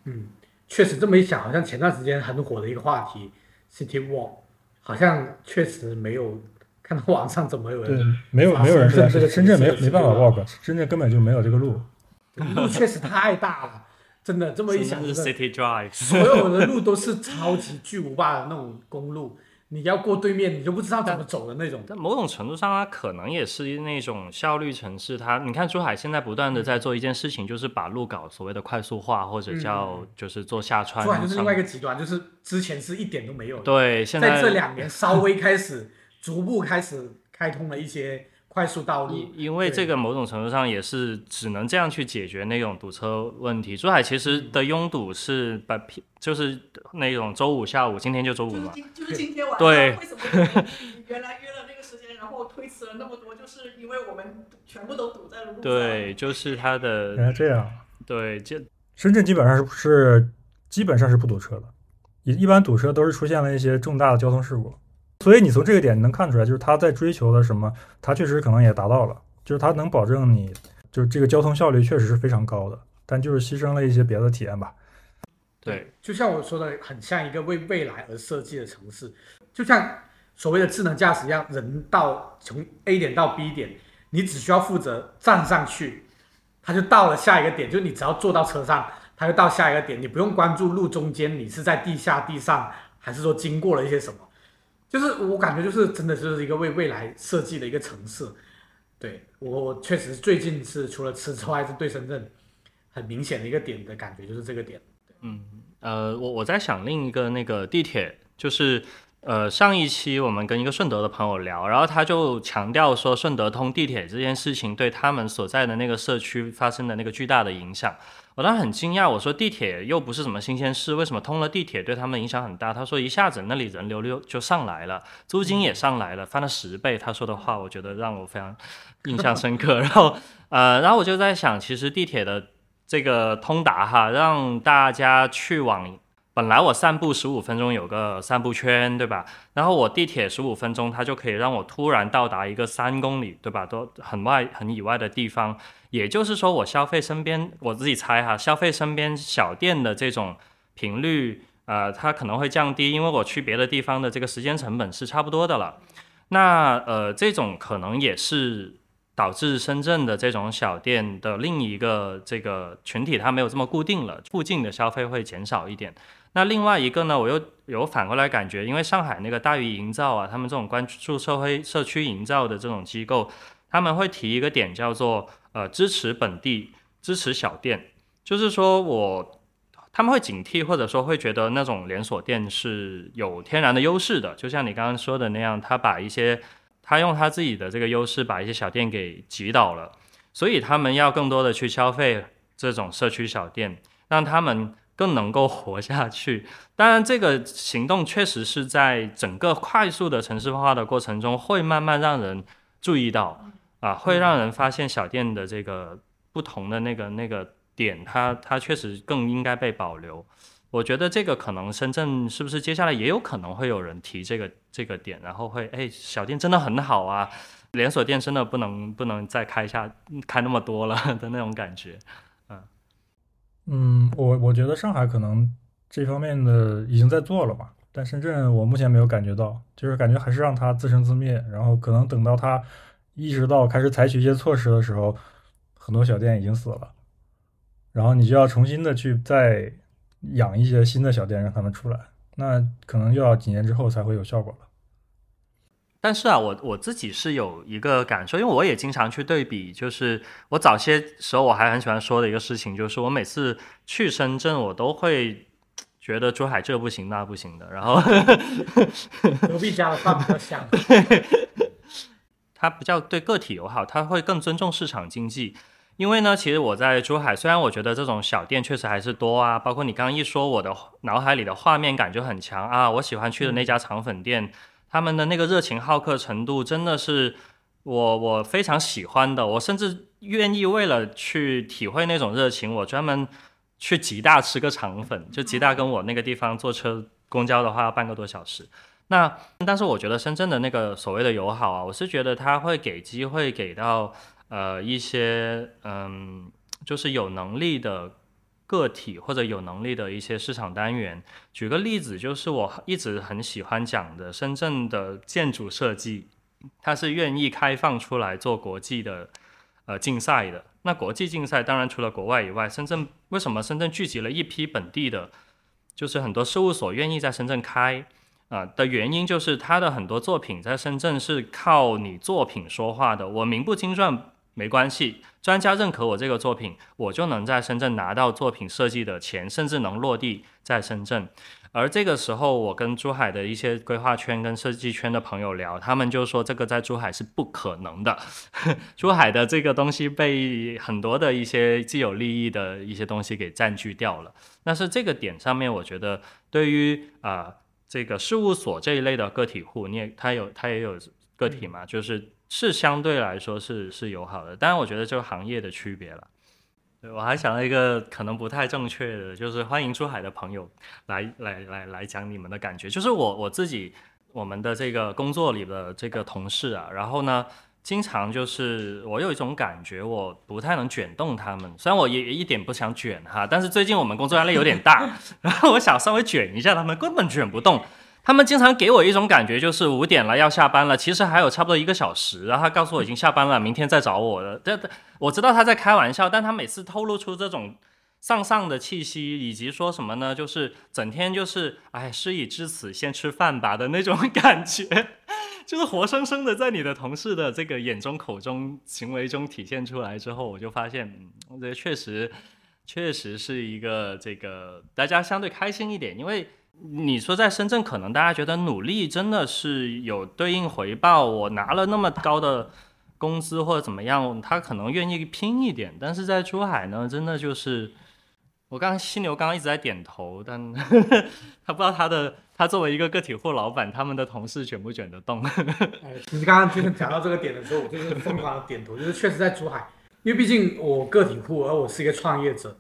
嗯，确实这么一想，好像前段时间很火的一个话题，City Walk，好像确实没有看到网上怎么有对人，没有没有人在这个深圳没没办法 walk，深圳根本就没有这个路。(laughs) 路确实太大了，真的这么一想，深圳是 City Drive，所有的路都是超级巨无霸的那种公路，(laughs) 你要过对面，你都不知道怎么走的那种。但某种程度上，它可能也是那种效率城市。它，你看珠海现在不断的在做一件事情，就是把路搞所谓的快速化，或者叫就是做下穿。珠海就是另外一个极端，就是之前是一点都没有。对，现在在这两年稍微开始逐步开始开通了一些。快速道路，因因为这个某种程度上也是只能这样去解决那种堵车问题。珠海其实的拥堵是把就是那种周五下午，今天就周五嘛，就是今天晚上。对，为什么原来约了那个时间，然后推迟了那么多，就是因为我们全部都堵在了路上。对，就是它的。原来这样。对，这深圳基本上是是基本上是不堵车的，一一般堵车都是出现了一些重大的交通事故。所以你从这个点能看出来，就是他在追求的什么，他确实可能也达到了，就是他能保证你，就是这个交通效率确实是非常高的，但就是牺牲了一些别的体验吧。对，就像我说的，很像一个为未来而设计的城市，就像所谓的智能驾驶一样，人到从 A 点到 B 点，你只需要负责站上去，他就到了下一个点，就你只要坐到车上，他就到下一个点，你不用关注路中间你是在地下、地上，还是说经过了一些什么。就是我感觉就是真的就是一个为未来设计的一个城市，对我确实最近是除了吃之外，是对深圳很明显的一个点的感觉就是这个点。嗯，呃，我我在想另一个那个地铁，就是呃上一期我们跟一个顺德的朋友聊，然后他就强调说顺德通地铁这件事情对他们所在的那个社区发生的那个巨大的影响。我当时很惊讶，我说地铁又不是什么新鲜事，为什么通了地铁对他们影响很大？他说一下子那里人流流就上来了，租金也上来了，翻了十倍。他说的话，我觉得让我非常印象深刻。(laughs) 然后，呃，然后我就在想，其实地铁的这个通达哈，让大家去往。本来我散步十五分钟有个散步圈，对吧？然后我地铁十五分钟，它就可以让我突然到达一个三公里，对吧？都很外很以外的地方。也就是说，我消费身边，我自己猜哈，消费身边小店的这种频率，呃，它可能会降低，因为我去别的地方的这个时间成本是差不多的了。那呃，这种可能也是。导致深圳的这种小店的另一个这个群体，它没有这么固定了，附近的消费会减少一点。那另外一个呢，我又有反过来感觉，因为上海那个大鱼营造啊，他们这种关注社会社区营造的这种机构，他们会提一个点叫做呃支持本地，支持小店，就是说我他们会警惕或者说会觉得那种连锁店是有天然的优势的，就像你刚刚说的那样，他把一些。他用他自己的这个优势把一些小店给挤倒了，所以他们要更多的去消费这种社区小店，让他们更能够活下去。当然，这个行动确实是在整个快速的城市化的过程中，会慢慢让人注意到啊，会让人发现小店的这个不同的那个那个点，它它确实更应该被保留。我觉得这个可能深圳是不是接下来也有可能会有人提这个这个点，然后会哎小店真的很好啊，连锁店真的不能不能再开下开那么多了 (laughs) 的那种感觉，嗯嗯，我我觉得上海可能这方面的已经在做了吧，但深圳我目前没有感觉到，就是感觉还是让它自生自灭，然后可能等到它意识到开始采取一些措施的时候，很多小店已经死了，然后你就要重新的去再。养一些新的小店，让他们出来，那可能又要几年之后才会有效果了。但是啊，我我自己是有一个感受，因为我也经常去对比，就是我早些时候我还很喜欢说的一个事情，就是我每次去深圳，我都会觉得珠海这不行那不行的，然后 (laughs) 隔壁家的饭比较香，(laughs) 它比较对个体友好，它会更尊重市场经济。因为呢，其实我在珠海，虽然我觉得这种小店确实还是多啊，包括你刚刚一说，我的脑海里的画面感就很强啊。我喜欢去的那家肠粉店，他们的那个热情好客程度真的是我我非常喜欢的。我甚至愿意为了去体会那种热情，我专门去吉大吃个肠粉。就吉大跟我那个地方坐车公交的话要半个多小时。那但是我觉得深圳的那个所谓的友好啊，我是觉得他会给机会给到。呃，一些嗯，就是有能力的个体或者有能力的一些市场单元。举个例子，就是我一直很喜欢讲的深圳的建筑设计，它是愿意开放出来做国际的呃竞赛的。那国际竞赛当然除了国外以外，深圳为什么深圳聚集了一批本地的，就是很多事务所愿意在深圳开？啊、的原因就是他的很多作品在深圳是靠你作品说话的，我名不经传没关系，专家认可我这个作品，我就能在深圳拿到作品设计的钱，甚至能落地在深圳。而这个时候，我跟珠海的一些规划圈跟设计圈的朋友聊，他们就说这个在珠海是不可能的。(laughs) 珠海的这个东西被很多的一些既有利益的一些东西给占据掉了。但是这个点上面，我觉得对于啊、这个事务所这一类的个体户，你也他有他也有个体嘛，就是是相对来说是是友好的。当然，我觉得这个行业的区别了。对，我还想到一个可能不太正确的，就是欢迎珠海的朋友来来来来讲你们的感觉。就是我我自己我们的这个工作里的这个同事啊，然后呢，经常就是我有一种感觉，我不太能卷动他们。虽然我也一点不想卷哈，但是最近我们工作压力有点大，(laughs) 然后我想稍微卷一下他们，根本卷不动。他们经常给我一种感觉，就是五点了要下班了，其实还有差不多一个小时，然后他告诉我已经下班了，明天再找我了。这我知道他在开玩笑，但他每次透露出这种丧丧的气息，以及说什么呢？就是整天就是哎，事已至此，先吃饭吧的那种感觉，就是活生生的在你的同事的这个眼中、口中、行为中体现出来之后，我就发现，嗯，我觉得确实确实是一个这个大家相对开心一点，因为。你说在深圳，可能大家觉得努力真的是有对应回报，我拿了那么高的工资或者怎么样，他可能愿意拼一点。但是在珠海呢，真的就是我刚刚犀牛刚刚一直在点头，但 (laughs) 他不知道他的他作为一个个体户老板，他们的同事卷不卷得动。(laughs) 哎，其实刚刚就是讲到这个点的时候，我就是疯狂的点头，就是确实在珠海，因为毕竟我个体户，而我是一个创业者，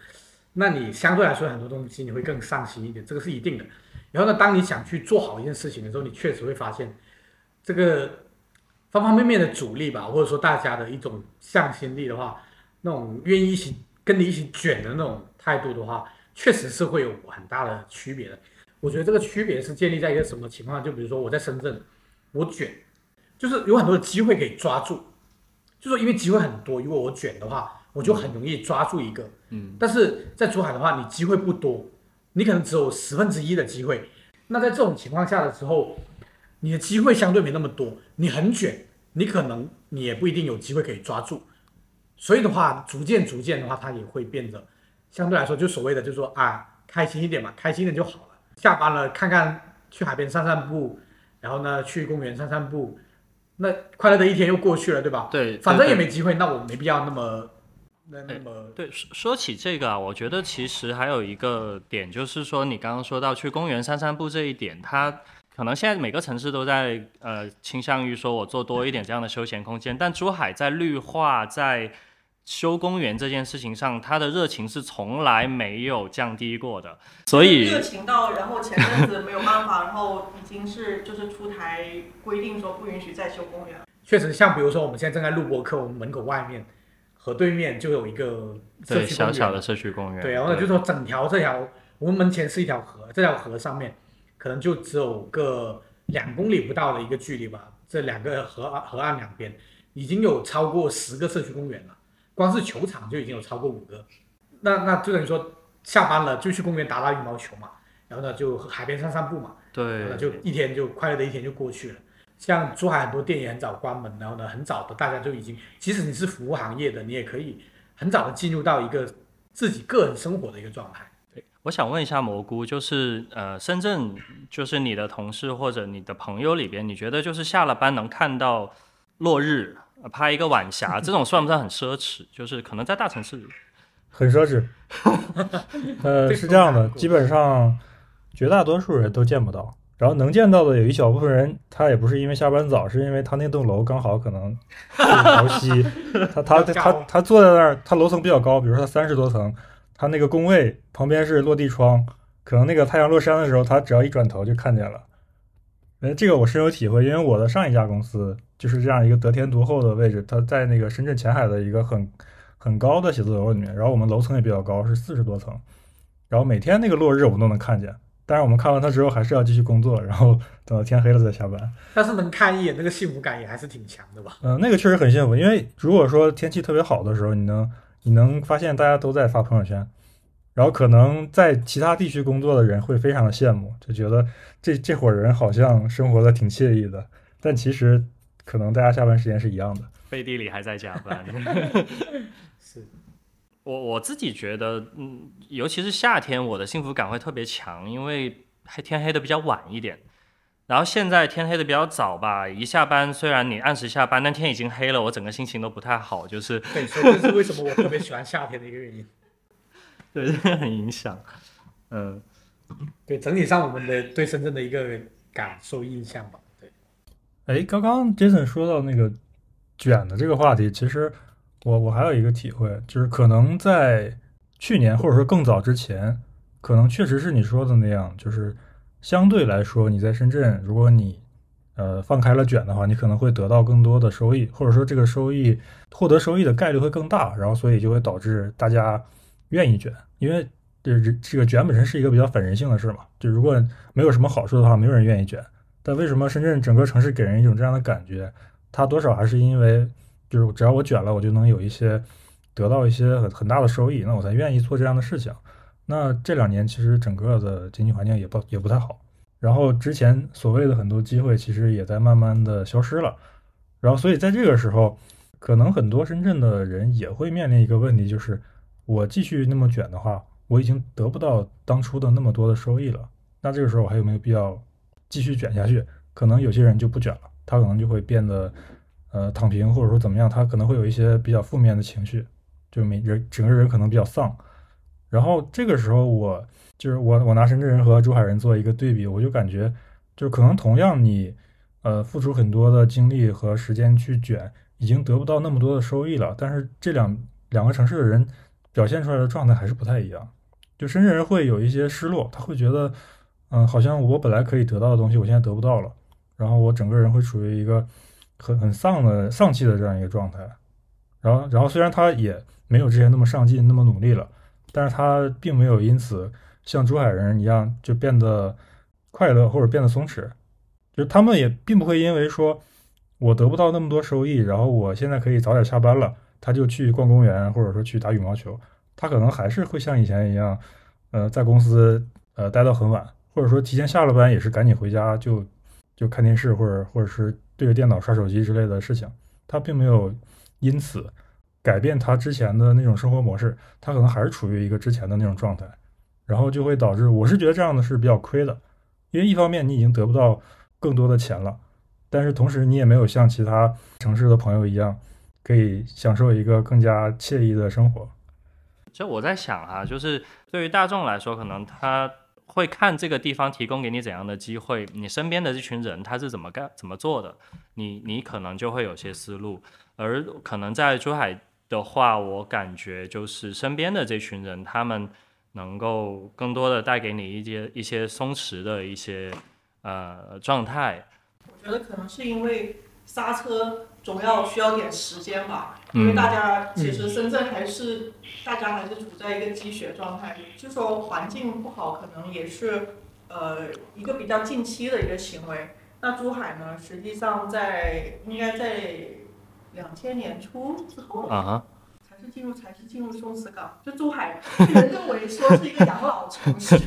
那你相对来说很多东西你会更上心一点，这个是一定的。然后呢，当你想去做好一件事情的时候，你确实会发现，这个方方面面的阻力吧，或者说大家的一种向心力的话，那种愿意一起跟你一起卷的那种态度的话，确实是会有很大的区别的。我觉得这个区别是建立在一个什么情况？就比如说我在深圳，我卷，就是有很多的机会可以抓住，就说因为机会很多，如果我卷的话，我就很容易抓住一个。嗯，但是在珠海的话，你机会不多，你可能只有十分之一的机会。那在这种情况下的时候，你的机会相对没那么多，你很卷，你可能你也不一定有机会可以抓住。所以的话，逐渐逐渐的话，它也会变得相对来说，就所谓的就是说啊，开心一点嘛，开心一点就好了。下班了，看看去海边散散步，然后呢去公园散散步，那快乐的一天又过去了，对吧？对，反正也没机会，那我没必要那么那那么对，说说起这个啊，我觉得其实还有一个点，就是说你刚刚说到去公园散散步这一点，它可能现在每个城市都在呃倾向于说我做多一点这样的休闲空间，但珠海在绿化在修公园这件事情上，他的热情是从来没有降低过的，所以热情到，然后前阵子没有办法，然后已经是就是出台规定说不允许再修公园。确实，像比如说我们现在正在录播课，我们门口外面河对面就有一个社对区小小的社区公园，对，然后呢，就说整条这条我们门前是一条河，这条河上面可能就只有个两公里不到的一个距离吧，这两个河岸河岸两边已经有超过十个社区公园了，光是球场就已经有超过五个，那那就等于说下班了就去公园打打羽毛球嘛，然后呢就海边散散步嘛，然后对就一天就快乐的一天就过去了。像珠海很多店也很早关门，然后呢很早的大家就已经，即使你是服务行业的，你也可以很早的进入到一个自己个人生活的一个状态。我想问一下蘑菇，就是呃，深圳就是你的同事或者你的朋友里边，你觉得就是下了班能看到落日，呃拍一个晚霞，这种算不算很奢侈？就是可能在大城市里，很奢侈。(laughs) 呃，是这样的，基本上绝大多数人都见不到，然后能见到的有一小部分人，他也不是因为下班早，是因为他那栋楼刚好可能是朝西，(laughs) 他他他他坐在那儿，他楼层比较高，比如说他三十多层，他那个工位旁边是落地窗，可能那个太阳落山的时候，他只要一转头就看见了。呃，这个我深有体会，因为我的上一家公司就是这样一个得天独厚的位置，它在那个深圳前海的一个很很高的写字楼里面，然后我们楼层也比较高，是四十多层，然后每天那个落日我们都能看见，但是我们看完它之后还是要继续工作，然后等到天黑了再下班。但是能看一眼，那个幸福感也还是挺强的吧？嗯、那个确实很幸福，因为如果说天气特别好的时候，你能你能发现大家都在发朋友圈，然后可能在其他地区工作的人会非常的羡慕，就觉得这这伙人好像生活的挺惬意的，但其实可能大家下班时间是一样的。背地里还在加班。(laughs) 是，我我自己觉得，嗯，尤其是夏天，我的幸福感会特别强，因为黑天黑的比较晚一点。然后现在天黑的比较早吧，一下班虽然你按时下班，但天已经黑了，我整个心情都不太好，就是对，所以这是为什么我特别喜欢夏天的一个原因。对 (laughs) 很影响。嗯，对，整体上我们的对深圳的一个感受印象吧。对，哎，刚刚 Jason 说到那个卷的这个话题，其实我我还有一个体会，就是可能在去年或者说更早之前，可能确实是你说的那样，就是相对来说你在深圳，如果你呃放开了卷的话，你可能会得到更多的收益，或者说这个收益获得收益的概率会更大，然后所以就会导致大家愿意卷，因为这这个卷本身是一个比较反人性的事嘛，就如果没有什么好处的话，没有人愿意卷。但为什么深圳整个城市给人一种这样的感觉？它多少还是因为，就是只要我卷了，我就能有一些得到一些很很大的收益，那我才愿意做这样的事情。那这两年其实整个的经济环境也不也不太好，然后之前所谓的很多机会其实也在慢慢的消失了，然后所以在这个时候，可能很多深圳的人也会面临一个问题，就是我继续那么卷的话，我已经得不到当初的那么多的收益了，那这个时候我还有没有必要继续卷下去？可能有些人就不卷了，他可能就会变得呃躺平，或者说怎么样，他可能会有一些比较负面的情绪，就每人整个人可能比较丧。然后这个时候我就是我我拿深圳人和珠海人做一个对比，我就感觉就可能同样你呃付出很多的精力和时间去卷，已经得不到那么多的收益了，但是这两两个城市的人表现出来的状态还是不太一样。就深圳人会有一些失落，他会觉得嗯好像我本来可以得到的东西，我现在得不到了。然后我整个人会处于一个很很丧的丧气的这样一个状态，然后然后虽然他也没有之前那么上进那么努力了，但是他并没有因此像珠海人一样就变得快乐或者变得松弛，就他们也并不会因为说我得不到那么多收益，然后我现在可以早点下班了，他就去逛公园或者说去打羽毛球，他可能还是会像以前一样，呃，在公司呃待到很晚，或者说提前下了班也是赶紧回家就。就看电视或者或者是对着电脑刷手机之类的事情，他并没有因此改变他之前的那种生活模式，他可能还是处于一个之前的那种状态，然后就会导致，我是觉得这样的是比较亏的，因为一方面你已经得不到更多的钱了，但是同时你也没有像其他城市的朋友一样，可以享受一个更加惬意的生活。其实我在想啊，就是对于大众来说，可能他。会看这个地方提供给你怎样的机会，你身边的这群人他是怎么干、怎么做的，你你可能就会有些思路。而可能在珠海的话，我感觉就是身边的这群人，他们能够更多的带给你一些一些松弛的一些呃状态。我觉得可能是因为刹车。总要需要点时间吧，因为大家其实深圳还是大家还是处在一个积雪状态，就说环境不好，可能也是呃一个比较近期的一个行为。那珠海呢，实际上在应该在两千年初之后啊，才是进入才是进入松弛港。就珠海被人认为说是一个养老城市，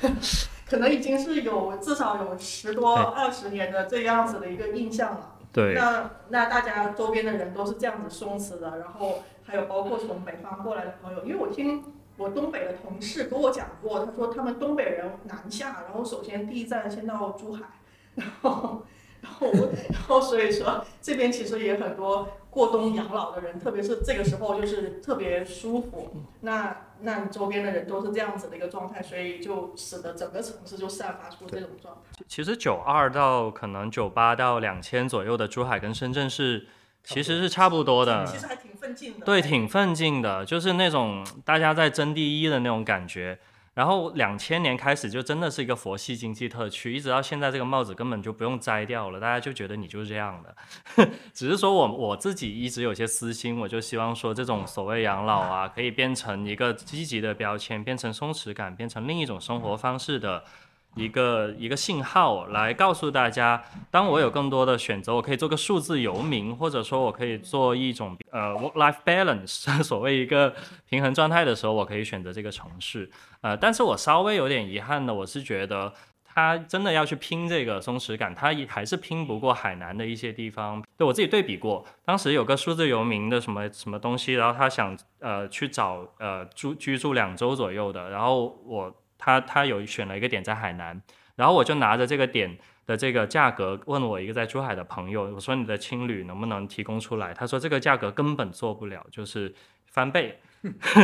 (laughs) 可能已经是有至少有十多二十年的这样子的一个印象了。那那大家周边的人都是这样子松弛的，然后还有包括从北方过来的朋友，因为我听我东北的同事跟我讲过，他说他们东北人南下，然后首先第一站先到珠海，然后然后然后所以说这边其实也很多过冬养老的人，特别是这个时候就是特别舒服。那那你周边的人都是这样子的一个状态，所以就使得整个城市就散发出这种状态。其实九二到可能九八到两千左右的珠海跟深圳是，其实是差不多的。其实还挺奋进的。对，挺奋进的，就是那种大家在争第一的那种感觉。然后两千年开始就真的是一个佛系经济特区，一直到现在这个帽子根本就不用摘掉了，大家就觉得你就是这样的。(laughs) 只是说我我自己一直有些私心，我就希望说这种所谓养老啊，可以变成一个积极的标签，变成松弛感，变成另一种生活方式的一个一个信号，来告诉大家，当我有更多的选择，我可以做个数字游民，或者说我可以做一种呃 work-life balance，(laughs) 所谓一个平衡状态的时候，我可以选择这个城市。呃，但是我稍微有点遗憾的，我是觉得。他真的要去拼这个松弛感，他还是拼不过海南的一些地方。对我自己对比过，当时有个数字游民的什么什么东西，然后他想呃去找呃住居住两周左右的，然后我他他有选了一个点在海南，然后我就拿着这个点的这个价格问我一个在珠海的朋友，我说你的青旅能不能提供出来？他说这个价格根本做不了，就是翻倍。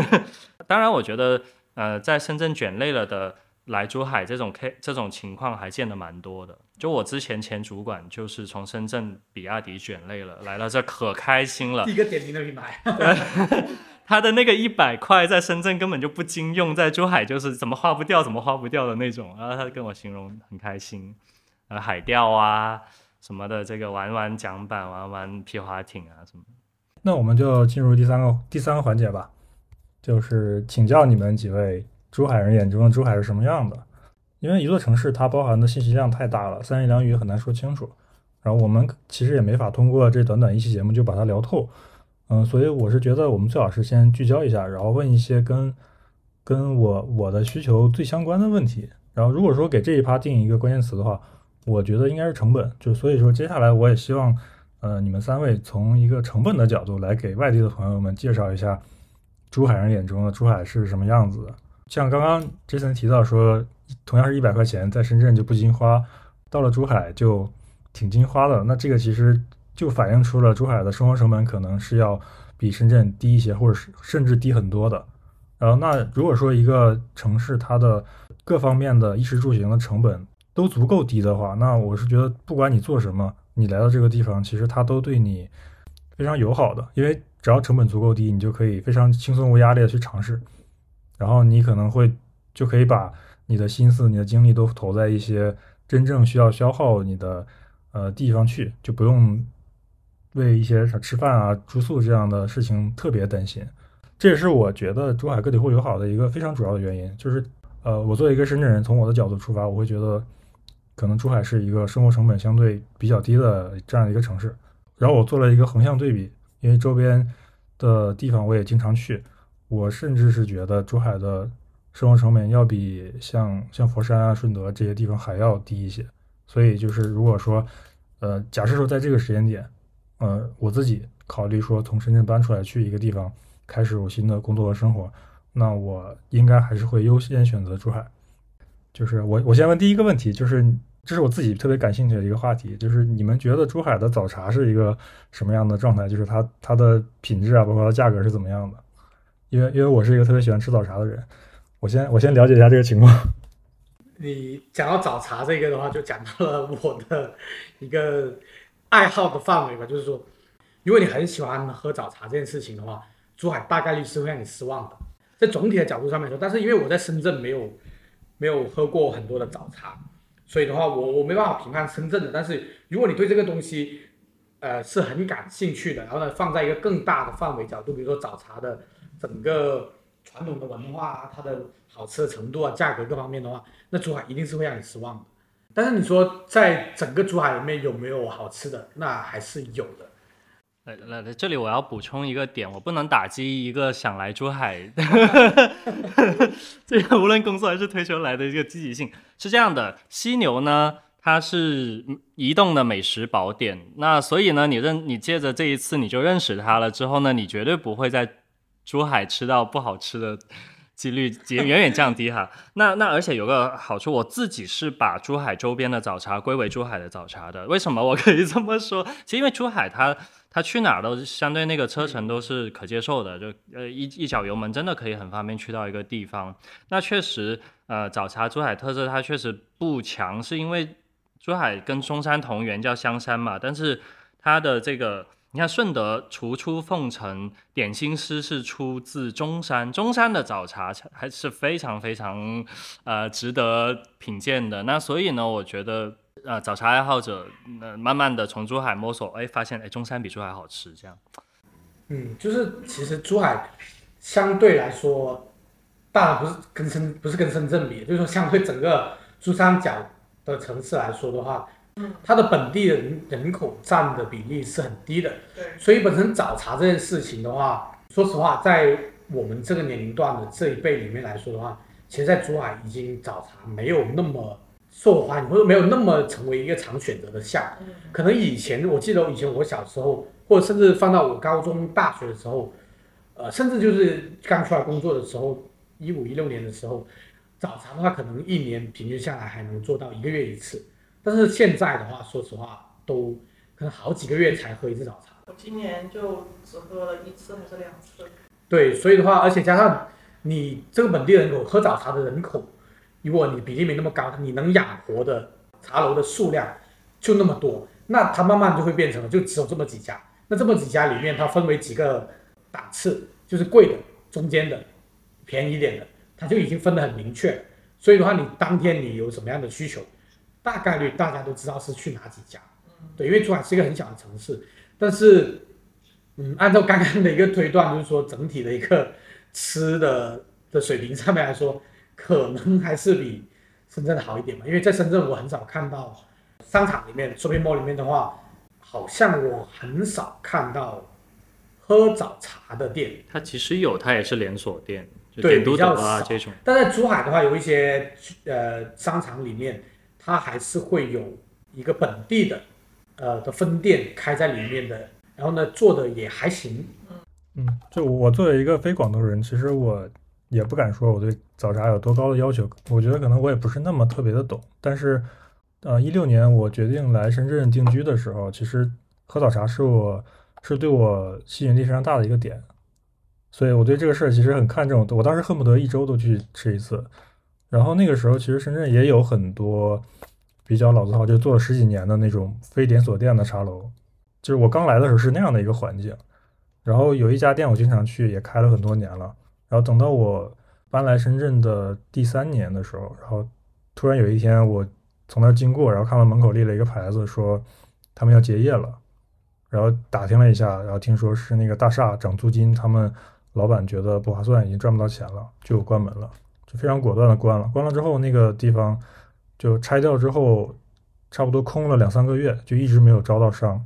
(laughs) 当然，我觉得呃在深圳卷累了的。来珠海这种 K 这种情况还见得蛮多的。就我之前前主管就是从深圳比亚迪卷累了，来了这可开心了。第一个点名的品牌。(laughs) (laughs) 他的那个一百块在深圳根本就不经用，在珠海就是怎么花不掉怎么花不掉的那种。然后他跟我形容很开心，呃海钓啊什么的，这个玩玩桨板，玩玩皮划艇啊什么。那我们就进入第三个第三个环节吧，就是请教你们几位。珠海人眼中的珠海是什么样的？因为一座城市它包含的信息量太大了，三言两语很难说清楚。然后我们其实也没法通过这短短一期节目就把它聊透。嗯，所以我是觉得我们最好是先聚焦一下，然后问一些跟跟我我的需求最相关的问题。然后如果说给这一趴定一个关键词的话，我觉得应该是成本。就所以说接下来我也希望，呃，你们三位从一个成本的角度来给外地的朋友们介绍一下珠海人眼中的珠海是什么样子的。像刚刚 Jason 提到说，同样是一百块钱，在深圳就不经花，到了珠海就挺经花的。那这个其实就反映出了珠海的生活成本可能是要比深圳低一些，或者是甚至低很多的。然后，那如果说一个城市它的各方面的衣食住行的成本都足够低的话，那我是觉得不管你做什么，你来到这个地方，其实它都对你非常友好的，因为只要成本足够低，你就可以非常轻松无压力的去尝试。然后你可能会就可以把你的心思、你的精力都投在一些真正需要消耗你的呃地方去，就不用为一些吃饭啊、住宿这样的事情特别担心。这也是我觉得珠海个体户友好的一个非常主要的原因，就是呃，我作为一个深圳人，从我的角度出发，我会觉得可能珠海是一个生活成本相对比较低的这样的一个城市。然后我做了一个横向对比，因为周边的地方我也经常去。我甚至是觉得珠海的生活成本要比像像佛山啊、顺德这些地方还要低一些，所以就是如果说，呃，假设说在这个时间点，呃，我自己考虑说从深圳搬出来去一个地方开始我新的工作和生活，那我应该还是会优先选择珠海。就是我我先问第一个问题，就是这是我自己特别感兴趣的一个话题，就是你们觉得珠海的早茶是一个什么样的状态？就是它它的品质啊，包括它价格是怎么样的？因为因为我是一个特别喜欢吃早茶的人，我先我先了解一下这个情况。你讲到早茶这个的话，就讲到了我的一个爱好的范围吧。就是说，如果你很喜欢喝早茶这件事情的话，珠海大概率是会让你失望的。在总体的角度上面说，但是因为我在深圳没有没有喝过很多的早茶，所以的话，我我没办法评判深圳的。但是如果你对这个东西呃是很感兴趣的，然后呢放在一个更大的范围角度，比如说早茶的。整个传统的文化，它的好吃的程度啊，价格各方面的话，那珠海一定是会让你失望的。但是你说在整个珠海里面有没有好吃的？那还是有的。来来来，这里我要补充一个点，我不能打击一个想来珠海，(laughs) 这个无论工作还是退休来的一个积极性。是这样的，犀牛呢，它是移动的美食宝典。那所以呢，你认你借着这一次你就认识它了之后呢，你绝对不会在。珠海吃到不好吃的几率也远远降低哈，那那而且有个好处，我自己是把珠海周边的早茶归为珠海的早茶的。为什么我可以这么说？其实因为珠海它它去哪儿都相对那个车程都是可接受的，就呃一一脚油门真的可以很方便去到一个地方。那确实呃早茶珠海特色它确实不强，是因为珠海跟中山同源叫香山嘛，但是它的这个。你看，顺德厨出凤城，点心师是出自中山，中山的早茶还是非常非常，呃，值得品鉴的。那所以呢，我觉得，呃，早茶爱好者，呃，慢慢的从珠海摸索，哎，发现，哎，中山比珠海好吃，这样。嗯，就是其实珠海相对来说，当然不是跟深不是跟深圳比，就是说相对整个珠三角的城市来说的话，嗯，它的本地人人口占的比例是很低的，对，所以本身早茶这件事情的话，说实话，在我们这个年龄段的这一辈里面来说的话，其实，在珠海已经早茶没有那么受欢迎，或者没有那么成为一个常选择的项。嗯。可能以前我记得以前我小时候，或者甚至放到我高中、大学的时候，呃，甚至就是刚出来工作的时候，一五一六年的时候，早茶的话可能一年平均下来还能做到一个月一次，但是现在的话，说实话都可能好几个月才喝一次早茶。我今年就只喝了一次还是两次。对，所以的话，而且加上你这个本地人口喝早茶的人口，如果你比例没那么高，你能养活的茶楼的数量就那么多，那它慢慢就会变成了就只有这么几家。那这么几家里面，它分为几个档次，就是贵的、中间的、便宜点的，它就已经分得很明确。所以的话，你当天你有什么样的需求，大概率大家都知道是去哪几家。对，因为珠海是一个很小的城市，但是，嗯，按照刚刚的一个推断，就是说整体的一个吃的的水平上面来说，可能还是比深圳好一点嘛。因为在深圳，我很少看到商场里面、shopping mall 里面的话，好像我很少看到喝早茶的店。它其实有，它也是连锁店，就对点都德比较少啊这种。但在珠海的话，有一些呃商场里面，它还是会有一个本地的呃的分店开在里面的，然后呢做的也还行。嗯，就我作为一个非广东人，其实我也不敢说我对早茶有多高的要求。我觉得可能我也不是那么特别的懂。但是，呃，一六年我决定来深圳定居的时候，其实喝早茶是我是对我吸引力非常大的一个点。所以我对这个事儿其实很看重，我当时恨不得一周都去吃一次。然后那个时候，其实深圳也有很多比较老字号，就做了十几年的那种非连锁店的茶楼。就是我刚来的时候是那样的一个环境。然后有一家店我经常去，也开了很多年了。然后等到我搬来深圳的第三年的时候，然后突然有一天我从那儿经过，然后看到门口立了一个牌子，说他们要结业了。然后打听了一下，然后听说是那个大厦涨租金，他们老板觉得不划算，已经赚不到钱了，就关门了，就非常果断的关了。关了之后，那个地方就拆掉之后，差不多空了两三个月，就一直没有招到商。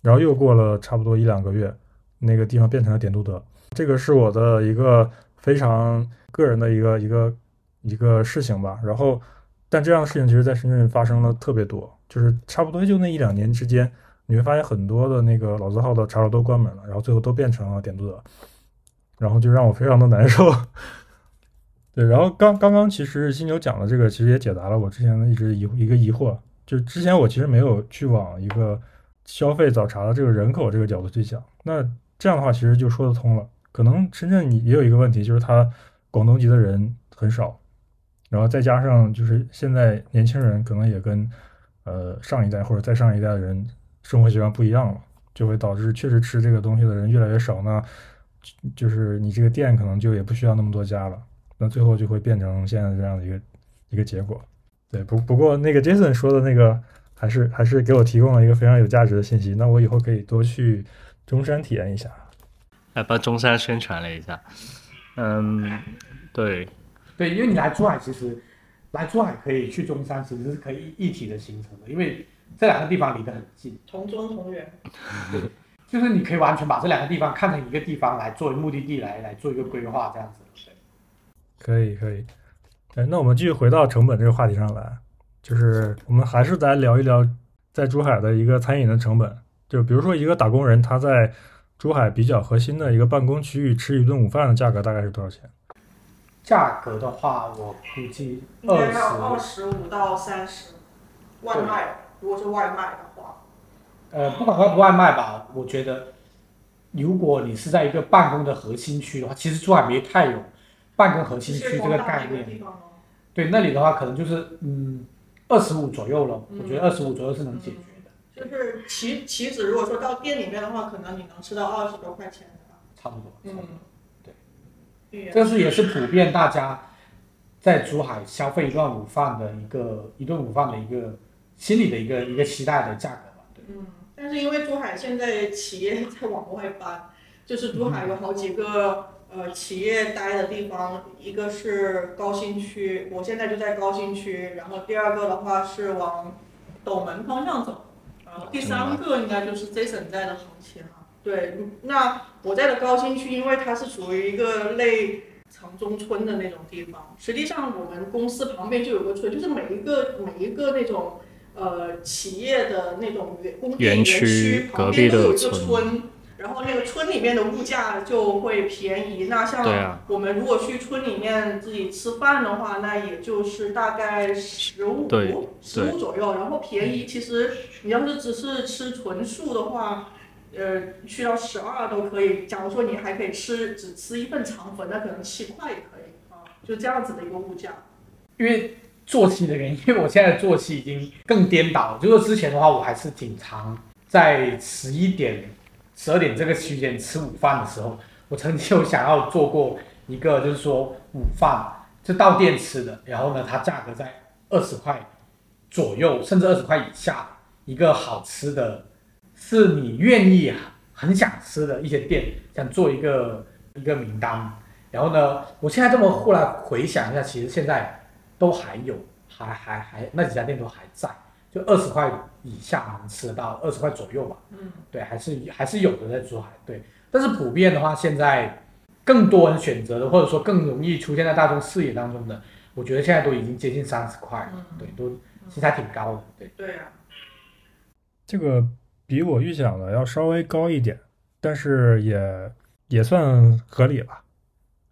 然后又过了差不多一两个月，那个地方变成了点都德。这个是我的一个非常个人的一个一个一个事情吧。然后，但这样的事情其实在深圳发生了特别多，就是差不多就那一两年之间，你会发现很多的那个老字号的茶楼都关门了，然后最后都变成了点都德，然后就让我非常的难受。对，然后刚刚刚其实犀牛讲的这个，其实也解答了我之前的一直疑一个疑惑，就是之前我其实没有去往一个消费早茶的这个人口这个角度去想，那这样的话其实就说得通了。可能深圳你也有一个问题，就是它广东籍的人很少，然后再加上就是现在年轻人可能也跟呃上一代或者再上一代的人生活习惯不一样了，就会导致确实吃这个东西的人越来越少呢，就是你这个店可能就也不需要那么多家了，那最后就会变成现在这样的一个一个结果。对，不不过那个 Jason 说的那个还是还是给我提供了一个非常有价值的信息，那我以后可以多去中山体验一下。来帮中山宣传了一下。嗯，对，对，因为你来珠海，其实来珠海可以去中山，其实是可以一体的行程的，因为这两个地方离得很近，同宗同源。(laughs) 就是你可以完全把这两个地方看成一个地方来作为目的地来来做一个规划，这样子。对可以可以，哎，那我们继续回到成本这个话题上来，就是我们还是来聊一聊在珠海的一个餐饮的成本。就比如说一个打工人他在珠海比较核心的一个办公区域吃一顿午饭的价格大概是多少钱？价格的话，我估计应该二要二十，十五到三十，外卖如果是外卖的话，呃，不管外不外卖吧，我觉得如果你是在一个办公的核心区的话，其实珠海没太有办公核心区这个概念。对，那里的话可能就是嗯二十五左右了，嗯我觉得二十五左右是能解决的。就是棋棋子，如果说到店里面的话，可能你能吃到二十多块钱的吧。差不多。嗯，对对。这是也是普遍大家在珠海消费一顿午饭的一个一顿午饭的一个心理的一个一个期待的价格吧。对，嗯，但是因为珠海现在企业在往外搬，就是珠海有好几个呃企业待的地方，一个是高新区，我现在就在高新区，然后第二个的话是往斗门方向走，然后第三个应该就是 Jason 在的行情哈。对，那我在的高新区，因为它是属于一个类城中村的那种地方，实际上我们公司旁边就有个村，就是每一个每一个那种呃企业的那种园工业园区旁边都有一个村。然后那个村里面的物价就会便宜。那像我们如果去村里面自己吃饭的话，那也就是大概十五十五左右。然后便宜，其实你要是只是吃纯素的话，呃，去到十二都可以。假如说你还可以吃只吃一份肠粉，那可能七块也可以啊，就这样子的一个物价。因为作息的原因，因为我现在作息已经更颠倒。就是之前的话，我还是挺常，在十一点。十二点这个区间吃午饭的时候，我曾经有想要做过一个，就是说午饭就到店吃的，然后呢，它价格在二十块左右，甚至二十块以下，一个好吃的，是你愿意很想吃的一些店，想做一个一个名单。然后呢，我现在这么后来回想一下，其实现在都还有，还还还那几家店都还在。就二十块以下能吃得到，二十块左右吧。嗯，对，还是还是有的在珠海。对，但是普遍的话，现在更多人选择的，或者说更容易出现在大众视野当中的，我觉得现在都已经接近三十块了。对，都其实还挺高的。对，对啊。这个比我预想的要稍微高一点，但是也也算合理吧。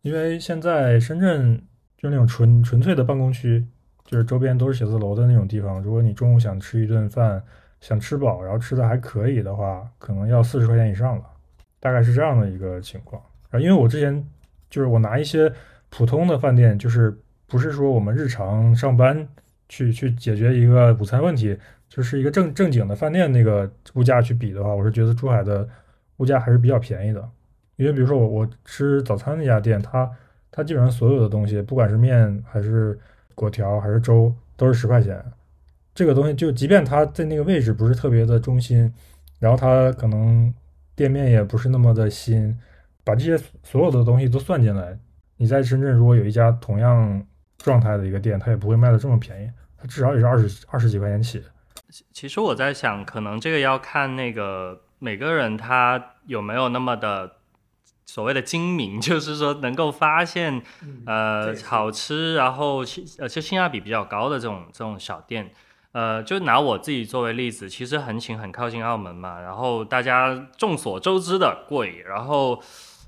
因为现在深圳就那种纯纯粹的办公区。就是周边都是写字楼的那种地方，如果你中午想吃一顿饭，想吃饱，然后吃的还可以的话，可能要四十块钱以上了，大概是这样的一个情况。啊，因为我之前就是我拿一些普通的饭店，就是不是说我们日常上班去去解决一个午餐问题，就是一个正正经的饭店那个物价去比的话，我是觉得珠海的物价还是比较便宜的。因为比如说我我吃早餐那家店，它它基本上所有的东西，不管是面还是果条还是粥都是十块钱，这个东西就即便它在那个位置不是特别的中心，然后它可能店面也不是那么的新，把这些所有的东西都算进来，你在深圳如果有一家同样状态的一个店，它也不会卖的这么便宜，它至少也是二十二十几块钱起。其实我在想，可能这个要看那个每个人他有没有那么的。所谓的精明，(laughs) 就是说能够发现，呃，好吃，然后性呃就性价比比较高的这种这种小店，呃，就拿我自己作为例子，其实横琴很靠近澳门嘛，然后大家众所周知的贵，然后，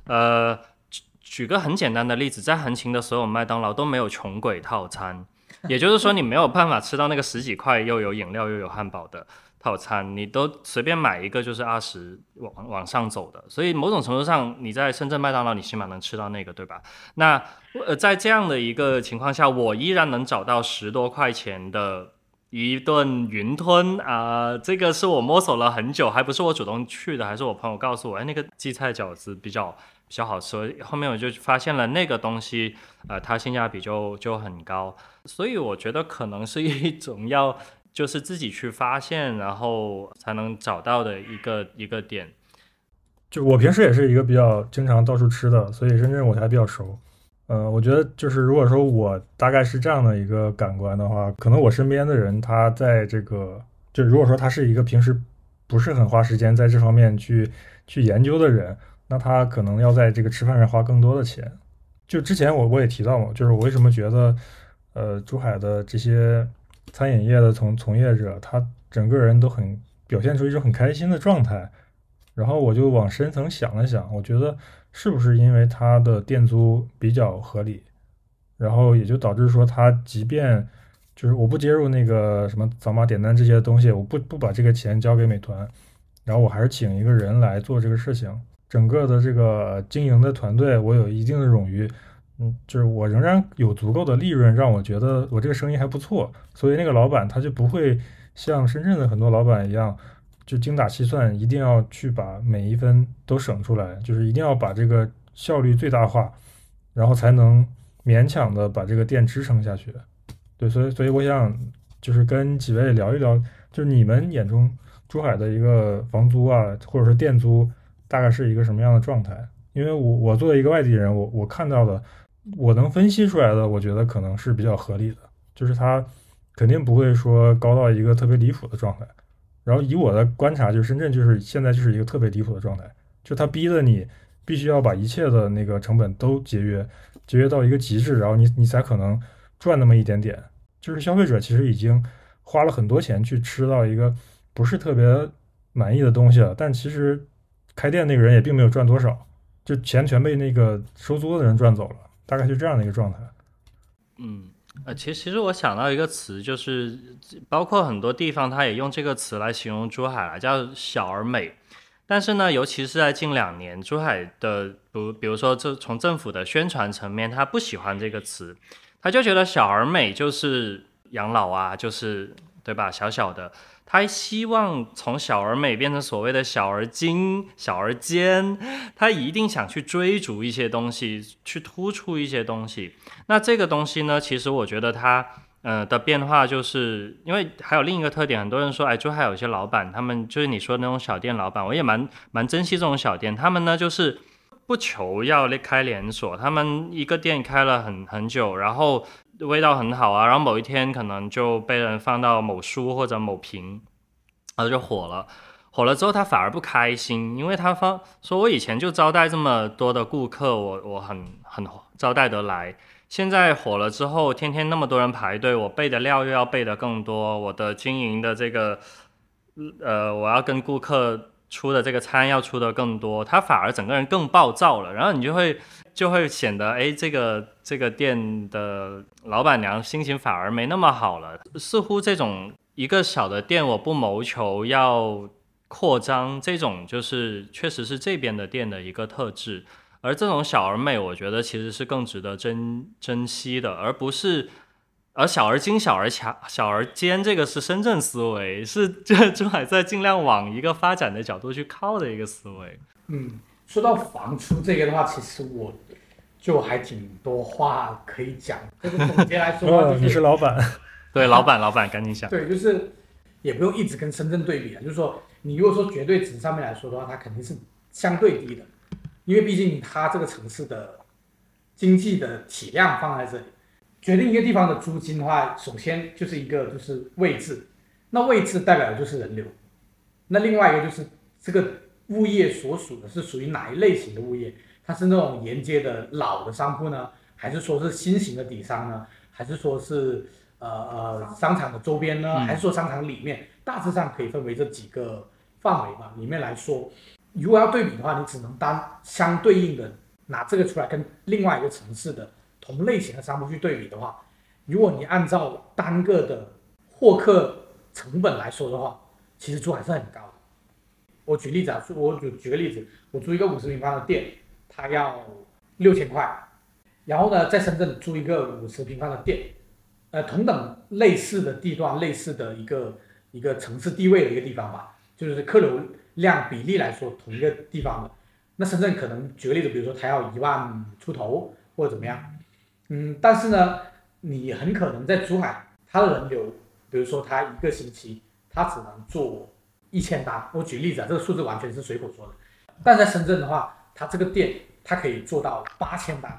呃，举举个很简单的例子，在横琴的所有麦当劳都没有穷鬼套餐，也就是说你没有办法吃到那个十几块又有饮料又有汉堡的。套餐你都随便买一个就是二十往往上走的，所以某种程度上你在深圳麦当劳你起码能吃到那个，对吧？那呃在这样的一个情况下，我依然能找到十多块钱的一顿云吞啊，这个是我摸索了很久，还不是我主动去的，还是我朋友告诉我，哎，那个荠菜饺子比较比较好吃，后面我就发现了那个东西，呃，它性价比就就很高，所以我觉得可能是一种要。就是自己去发现，然后才能找到的一个一个点。就我平时也是一个比较经常到处吃的，所以深圳我还比较熟。呃，我觉得就是如果说我大概是这样的一个感官的话，可能我身边的人他在这个，就如果说他是一个平时不是很花时间在这方面去去研究的人，那他可能要在这个吃饭上花更多的钱。就之前我我也提到嘛，就是我为什么觉得，呃，珠海的这些。餐饮业的从从业者，他整个人都很表现出一种很开心的状态，然后我就往深层想了想，我觉得是不是因为他的店租比较合理，然后也就导致说他即便就是我不接入那个什么扫码点单这些东西，我不不把这个钱交给美团，然后我还是请一个人来做这个事情，整个的这个经营的团队我有一定的冗余。嗯，就是我仍然有足够的利润，让我觉得我这个生意还不错，所以那个老板他就不会像深圳的很多老板一样，就精打细算，一定要去把每一分都省出来，就是一定要把这个效率最大化，然后才能勉强的把这个店支撑下去。对，所以所以我想就是跟几位聊一聊，就是你们眼中珠海的一个房租啊，或者是店租，大概是一个什么样的状态？因为我我作为一个外地人，我我看到的，我能分析出来的，我觉得可能是比较合理的，就是它肯定不会说高到一个特别离谱的状态。然后以我的观察，就深圳就是现在就是一个特别离谱的状态，就它逼得你必须要把一切的那个成本都节约，节约到一个极致，然后你你才可能赚那么一点点。就是消费者其实已经花了很多钱去吃到一个不是特别满意的东西了，但其实开店那个人也并没有赚多少，就钱全被那个收租的人赚走了，大概是这样的一个状态。嗯。呃，其实其实我想到一个词，就是包括很多地方，它也用这个词来形容珠海了，叫小而美。但是呢，尤其是在近两年，珠海的，比比如说这从政府的宣传层面，他不喜欢这个词，他就觉得小而美就是养老啊，就是对吧？小小的。他希望从小而美变成所谓的小而精、小而尖，他一定想去追逐一些东西，去突出一些东西。那这个东西呢，其实我觉得它呃的变化，就是因为还有另一个特点，很多人说，哎，珠海有些老板，他们就是你说那种小店老板，我也蛮蛮珍惜这种小店，他们呢就是不求要开连锁，他们一个店开了很很久，然后。味道很好啊，然后某一天可能就被人放到某书或者某评，然后就火了。火了之后他反而不开心，因为他发说我以前就招待这么多的顾客，我我很很招待得来。现在火了之后，天天那么多人排队，我备的料又要备的更多，我的经营的这个，呃，我要跟顾客出的这个餐要出的更多，他反而整个人更暴躁了。然后你就会。就会显得哎，这个这个店的老板娘心情反而没那么好了。似乎这种一个小的店，我不谋求要扩张，这种就是确实是这边的店的一个特质。而这种小而美，我觉得其实是更值得珍珍惜的，而不是而小而精、小而强、小而尖，这个是深圳思维，是这珠海在尽量往一个发展的角度去靠的一个思维。嗯。说到房出这个的话，其实我就还挺多话可以讲。这个总结来说，你是老板，对，老板，老板，赶紧想。(laughs) 对，就是也不用一直跟深圳对比啊。就是说，你如果说绝对值上面来说的话，它肯定是相对低的，因为毕竟它这个城市的经济的体量放在这里，决定一个地方的租金的话，首先就是一个就是位置，那位置代表的就是人流，那另外一个就是这个。物业所属的是属于哪一类型的物业？它是那种沿街的老的商铺呢，还是说是新型的底商呢？还是说是呃呃商场的周边呢？还是说商场里面？大致上可以分为这几个范围嘛。里面来说，如果要对比的话，你只能单相对应的拿这个出来跟另外一个城市的同类型的商铺去对比的话，如果你按照单个的获客成本来说的话，其实珠海是很高的。我举例子啊，我举举个例子，我租一个五十平方的店，它要六千块，然后呢，在深圳租一个五十平方的店，呃，同等类似的地段，类似的一个一个城市地位的一个地方吧，就是客流量比例来说，同一个地方的，那深圳可能举个例子，比如说它要一万出头或者怎么样，嗯，但是呢，你很可能在珠海，它的人流，比如说它一个星期，它只能做。一千单，我举例子啊，这个数字完全是随口说的。但在深圳的话，它这个店它可以做到八千单。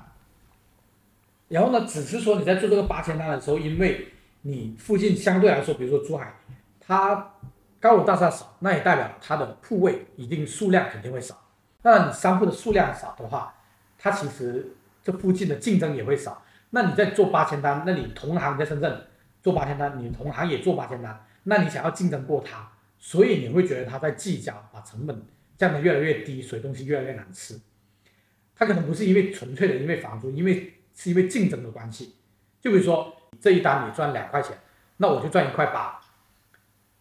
然后呢，只是说你在做这个八千单的时候，因为你附近相对来说，比如说珠海，它高楼大厦少，那也代表它的铺位一定数量肯定会少。那你商铺的数量少的话，它其实这附近的竞争也会少。那你在做八千单，那你同行在深圳做八千单，你同行也做八千单，那你想要竞争过他？所以你会觉得他在计较，把成本降得越来越低，所以东西越来越难吃。他可能不是因为纯粹的因为房租，因为是因为竞争的关系。就比如说这一单你赚两块钱，那我就赚一块八。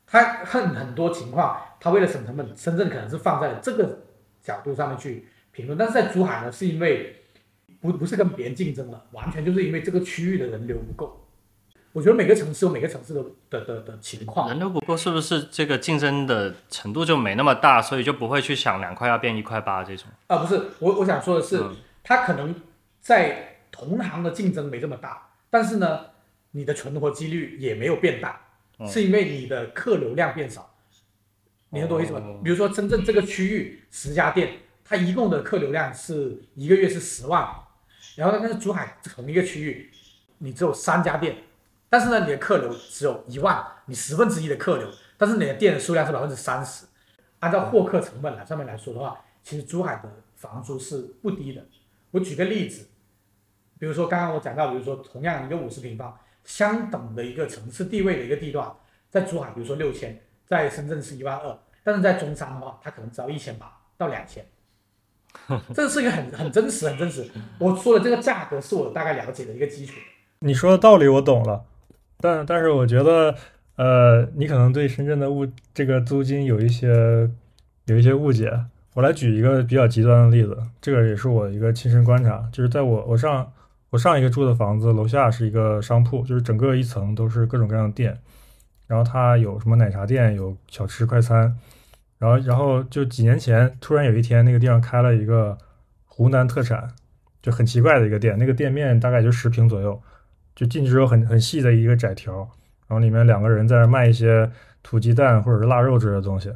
他很很多情况，他为了省成本，深圳可能是放在这个角度上面去评论，但是在珠海呢，是因为不不是跟别人竞争了，完全就是因为这个区域的人流不够。我觉得每个城市有每个城市的的的的情况，人流不够，是不是这个竞争的程度就没那么大，所以就不会去想两块要变一块八这种？啊，不是，我我想说的是，它可能在同行的竞争没这么大，但是呢，你的存活几率也没有变大，是因为你的客流量变少。你能懂我意思吗？比如说深圳这个区域十家店，它一共的客流量是一个月是十万，然后呢，但是珠海同一个区域，你只有三家店，但是呢，你的客流只有一万，你十分之一的客流，但是你的店的数量是百分之三十，按照获客成本来上面来说的话，其实珠海的房租是不低的。我举个例子，比如说刚刚我讲到，比如说同样一个五十平方，相等的一个城市地位的一个地段，在珠海比如说六千，在深圳是一万二，但是在中山的话，它可能只要一千八到两千。(laughs) 这是一个很很真实、很真实。我说的这个价格是我大概了解的一个基础。你说的道理我懂了，但但是我觉得，呃，你可能对深圳的物这个租金有一些有一些误解。我来举一个比较极端的例子，这个也是我一个亲身观察，就是在我我上我上一个住的房子楼下是一个商铺，就是整个一层都是各种各样的店，然后它有什么奶茶店，有小吃快餐。然后，然后就几年前，突然有一天，那个地方开了一个湖南特产，就很奇怪的一个店。那个店面大概就十平左右，就进去之后很很细的一个窄条，然后里面两个人在那卖一些土鸡蛋或者是腊肉之类的东西。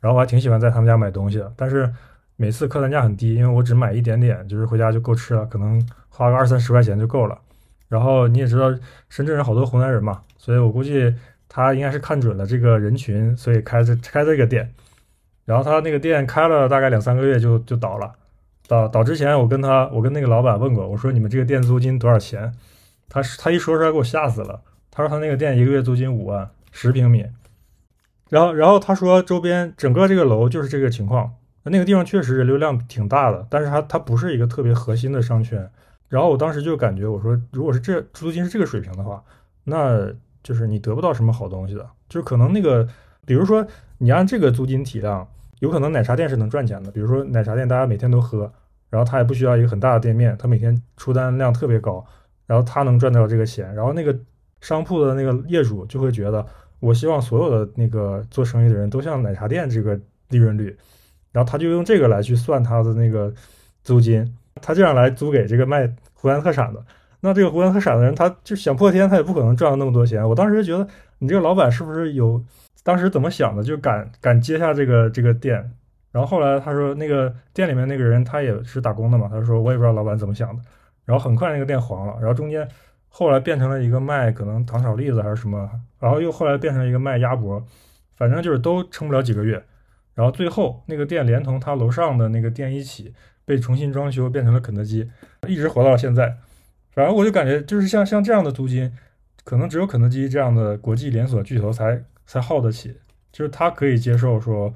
然后我还挺喜欢在他们家买东西的，但是每次客单价很低，因为我只买一点点，就是回家就够吃了，可能花个二三十块钱就够了。然后你也知道，深圳人好多湖南人嘛，所以我估计他应该是看准了这个人群，所以开这开这个店。然后他那个店开了大概两三个月就就倒了，倒倒之前我跟他我跟那个老板问过，我说你们这个店租金多少钱？他他一说出来给我吓死了，他说他那个店一个月租金五万，十平米。然后然后他说周边整个这个楼就是这个情况，那个地方确实人流量挺大的，但是它它不是一个特别核心的商圈。然后我当时就感觉我说如果是这租金是这个水平的话，那就是你得不到什么好东西的，就是可能那个比如说你按这个租金体量。有可能奶茶店是能赚钱的，比如说奶茶店大家每天都喝，然后他也不需要一个很大的店面，他每天出单量特别高，然后他能赚到这个钱，然后那个商铺的那个业主就会觉得，我希望所有的那个做生意的人都像奶茶店这个利润率，然后他就用这个来去算他的那个租金，他这样来租给这个卖湖南特产的，那这个湖南特产的人他就想破天他也不可能赚到那么多钱，我当时觉得你这个老板是不是有？当时怎么想的，就敢敢接下这个这个店，然后后来他说那个店里面那个人他也是打工的嘛，他说我也不知道老板怎么想的，然后很快那个店黄了，然后中间后来变成了一个卖可能糖炒栗子还是什么，然后又后来变成了一个卖鸭脖，反正就是都撑不了几个月，然后最后那个店连同他楼上的那个店一起被重新装修变成了肯德基，一直活到了现在，反正我就感觉就是像像这样的租金，可能只有肯德基这样的国际连锁巨头才。才耗得起，就是他可以接受说，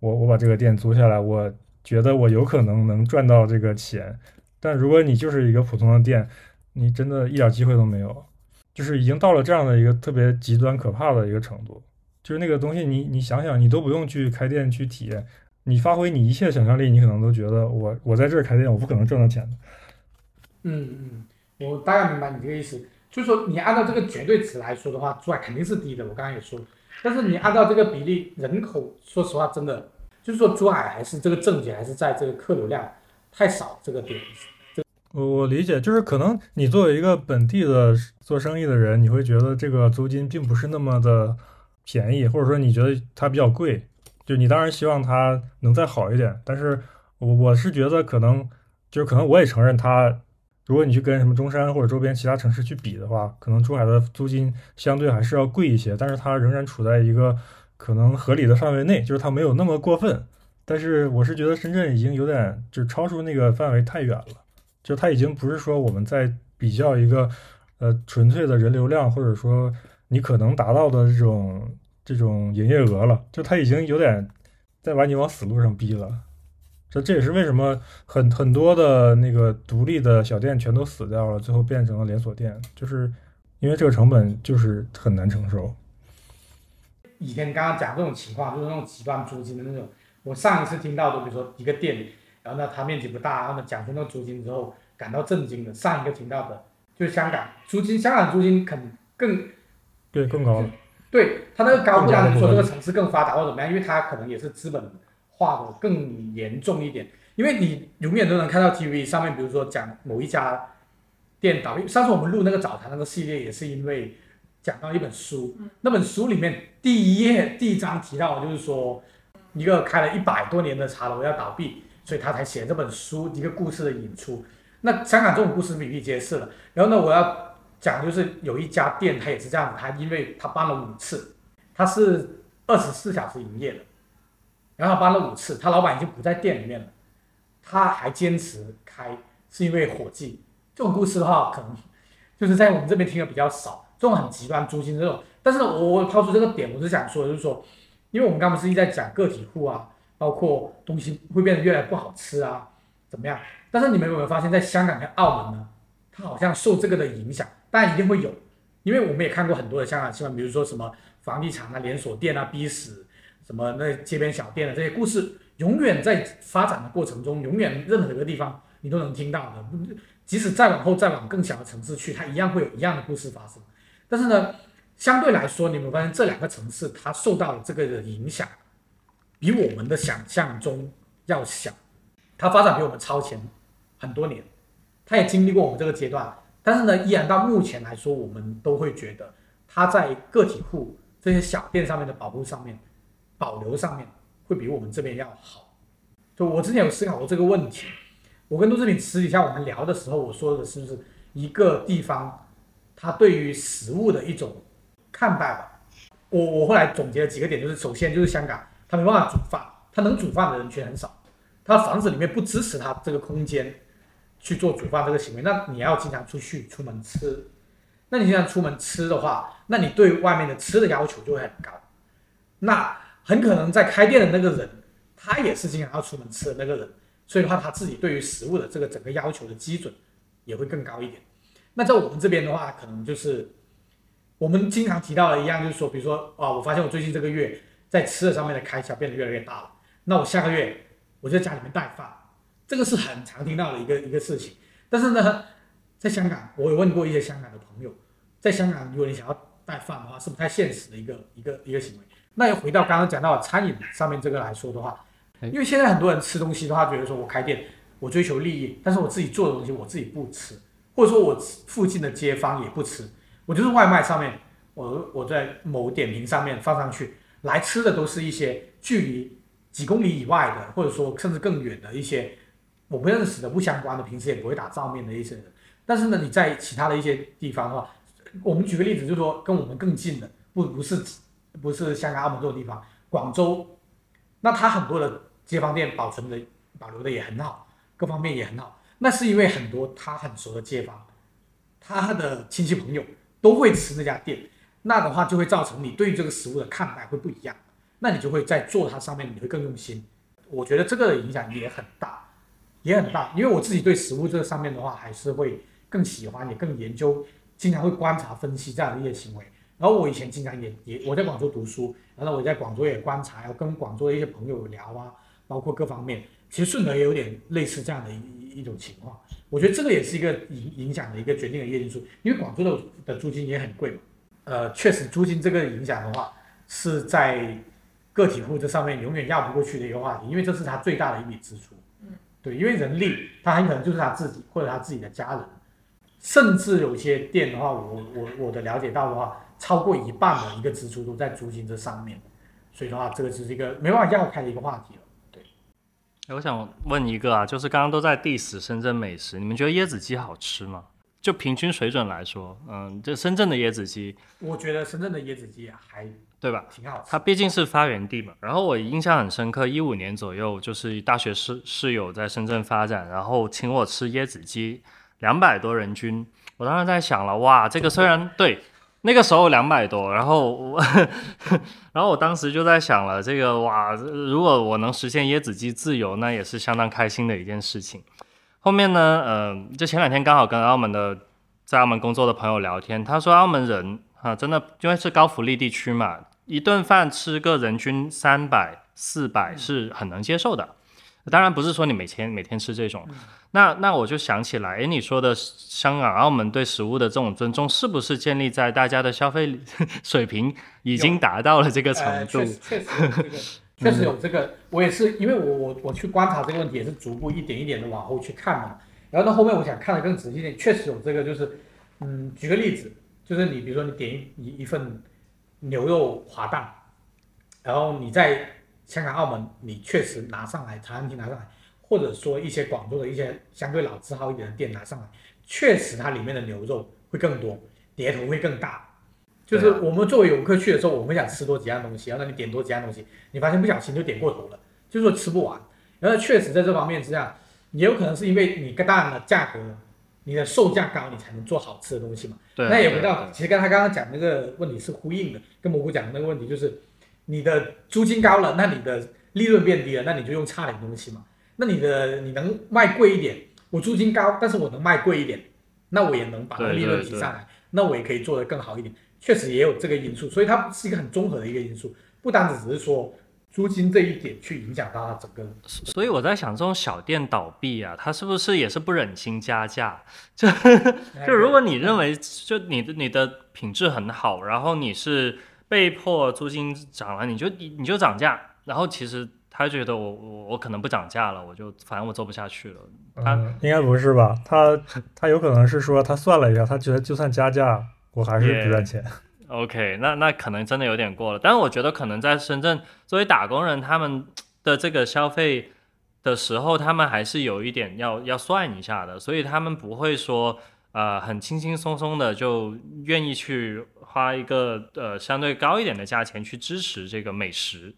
我我把这个店租下来，我觉得我有可能能赚到这个钱。但如果你就是一个普通的店，你真的一点机会都没有，就是已经到了这样的一个特别极端可怕的一个程度。就是那个东西，你你想想，你都不用去开店去体验，你发挥你一切想象力，你可能都觉得我我在这儿开店，我不可能挣到钱的。嗯嗯，我大概明白你这个意思，就是说你按照这个绝对值来说的话，赚肯定是低的。我刚刚也说。但是你按照这个比例，人口说实话，真的就是说珠海还是这个症结还是在这个客流量太少这个点。我我理解，就是可能你作为一个本地的做生意的人，你会觉得这个租金并不是那么的便宜，或者说你觉得它比较贵，就你当然希望它能再好一点。但是我我是觉得可能就是可能我也承认它。如果你去跟什么中山或者周边其他城市去比的话，可能珠海的租金相对还是要贵一些，但是它仍然处在一个可能合理的范围内，就是它没有那么过分。但是我是觉得深圳已经有点就超出那个范围太远了，就它已经不是说我们在比较一个呃纯粹的人流量，或者说你可能达到的这种这种营业额了，就它已经有点在把你往死路上逼了。这这也是为什么很很多的那个独立的小店全都死掉了，最后变成了连锁店，就是因为这个成本就是很难承受。以前刚刚讲这种情况，就是那种极端租金的那种，我上一次听到的，比如说一个店，然后呢它面积不大，然后呢讲出那个租金之后感到震惊的。上一个听到的就是香港租金，香港租金肯更对更高，对它那个高不讲说这个城市更发达或怎么样，因为它可能也是资本。化的更严重一点，因为你永远都能看到 TV 上面，比如说讲某一家店倒闭。上次我们录那个早餐那个系列，也是因为讲到一本书，那本书里面第一页第一章提到，就是说一个开了一百多年的茶楼要倒闭，所以他才写这本书一个故事的引出。那香港这种故事比比皆是了。然后呢，我要讲就是有一家店，它也是这样子，它因为它搬了五次，它是二十四小时营业的，然后搬了五次，他老板已经不在店里面了，他还坚持开，是因为伙计。这种故事的话，可能就是在我们这边听的比较少，这种很极端租金这种。但是，我我抛出这个点，我是想说，就是说，因为我们刚不是一直在讲个体户啊，包括东西会变得越来越不好吃啊，怎么样？但是你们有没有发现，在香港跟澳门呢，它好像受这个的影响，当然一定会有，因为我们也看过很多的香港新闻，比如说什么房地产啊、连锁店啊逼死，什么那街边小店的这些故事，永远在发展的过程中，永远任何一个地方你都能听到的，即使再往后再往更小的城市去，它一样会有一样的故事发生。但是呢，相对来说，你们发现这两个城市它受到的这个的影响，比我们的想象中要小，它发展比我们超前。很多年，它也经历过我们这个阶段，但是呢，依然到目前来说，我们都会觉得它在个体户这些小店上面的保护上面、保留上面会比我们这边要好。就我之前有思考过这个问题，我跟杜志平私底下我们聊的时候，我说的是不是一个地方他对于食物的一种看待吧？我我后来总结了几个点，就是首先就是香港，他没办法煮饭，他能煮饭的人却很少，他房子里面不支持他这个空间。去做煮饭这个行为，那你要经常出去出门吃，那你经常出门吃的话，那你对外面的吃的要求就会很高，那很可能在开店的那个人，他也是经常要出门吃的那个人，所以的话，他自己对于食物的这个整个要求的基准也会更高一点。那在我们这边的话，可能就是我们经常提到的一样，就是说，比如说啊，我发现我最近这个月在吃的上面的开销变得越来越大了，那我下个月我就在家里面带饭。这个是很常听到的一个一个事情，但是呢，在香港，我有问过一些香港的朋友，在香港，如果你想要带饭的话，是不太现实的一个一个一个行为。那又回到刚刚讲到餐饮上面这个来说的话，因为现在很多人吃东西的话，觉得说我开店，我追求利益，但是我自己做的东西我自己不吃，或者说我附近的街坊也不吃，我就是外卖上面，我我在某点评上面放上去，来吃的都是一些距离几公里以外的，或者说甚至更远的一些。我不认识的、不相关的，平时也不会打照面的一些人，但是呢，你在其他的一些地方的话，我们举个例子，就是说跟我们更近的，不不是不是香港、澳门这种地方，广州，那它很多的街坊店保存的、保留的也很好，各方面也很好，那是因为很多他很熟的街坊，他的亲戚朋友都会吃那家店，那的话就会造成你对于这个食物的看待会不一样，那你就会在做它上面你会更用心，我觉得这个影响也很大。也很大，因为我自己对食物这个上面的话，还是会更喜欢，也更研究，经常会观察分析这样的一些行为。然后我以前经常也也我在广州读书，然后我在广州也观察，要跟广州的一些朋友聊啊，包括各方面，其实顺德也有点类似这样的一一种情况。我觉得这个也是一个影影响的一个决定的因素，因为广州的的租金也很贵嘛。呃，确实租金这个影响的话，是在个体户这上面永远绕不过去的一个话题，因为这是他最大的一笔支出。对，因为人力，他很可能就是他自己或者他自己的家人，甚至有些店的话，我我我的了解到的话，超过一半的一个支出都在租金这上面，所以的话，这个是一个没办法绕开的一个话题了。对，我想问一个啊，就是刚刚都在 diss 深圳美食，你们觉得椰子鸡好吃吗？就平均水准来说，嗯，这深圳的椰子鸡，我觉得深圳的椰子鸡还。对吧？挺好吃。它毕竟是发源地嘛。然后我印象很深刻，一五年左右，就是大学室室友在深圳发展，然后请我吃椰子鸡，两百多人均。我当时在想了，哇，这个虽然对那个时候两百多，然后我，(laughs) 然后我当时就在想了，这个哇，如果我能实现椰子鸡自由，那也是相当开心的一件事情。后面呢，嗯，就前两天刚好跟澳门的在澳门工作的朋友聊天，他说澳门人。啊，真的，因为是高福利地区嘛，一顿饭吃个人均三百、四百是很能接受的。当然不是说你每天每天吃这种。那那我就想起来，哎，你说的香港、澳门对食物的这种尊重，是不是建立在大家的消费 (laughs) 水平已经达到了这个程度？确实，确实有这个，(laughs) 确实有这个。我也是，因为我我我去观察这个问题，也是逐步一点一点的往后去看嘛。然后到后面，我想看的更仔细一点，确实有这个，就是嗯，举个例子。就是你，比如说你点一一一份牛肉滑蛋，然后你在香港、澳门，你确实拿上来，茶餐厅拿上来，或者说一些广州的一些相对老字号一点的店拿上来，确实它里面的牛肉会更多，碟头会更大。就是我们作为游客去的时候，我们想吃多几样东西，然后你点多几样东西，你发现不小心就点过头了，就是说吃不完。然后确实在这方面之下，也有可能是因为你当然了价格，你的售价高，你才能做好吃的东西嘛。对，那也回到，其实跟他刚刚讲那个问题是呼应的，跟蘑菇讲的那个问题就是，你的租金高了，那你的利润变低了，那你就用差点东西嘛。那你的你能卖贵一点，我租金高，但是我能卖贵一点，那我也能把利润提上来，那我也可以做得更好一点。确实也有这个因素，所以它是一个很综合的一个因素，不单只只是说租金这一点去影响到它整个。所以我在想，这种小店倒闭啊，它是不是也是不忍心加价？(laughs) 就就如果你认为就你的你的品质很好，然后你是被迫租金涨了，你就你你就涨价，然后其实他觉得我我我可能不涨价了，我就反正我做不下去了。他应该不是吧？他他有可能是说他算了一下，他觉得就算加价。我还是不赚钱。OK，那那可能真的有点过了。但是我觉得可能在深圳作为打工人，他们的这个消费的时候，他们还是有一点要要算一下的，所以他们不会说呃很轻轻松松的就愿意去花一个呃相对高一点的价钱去支持这个美食，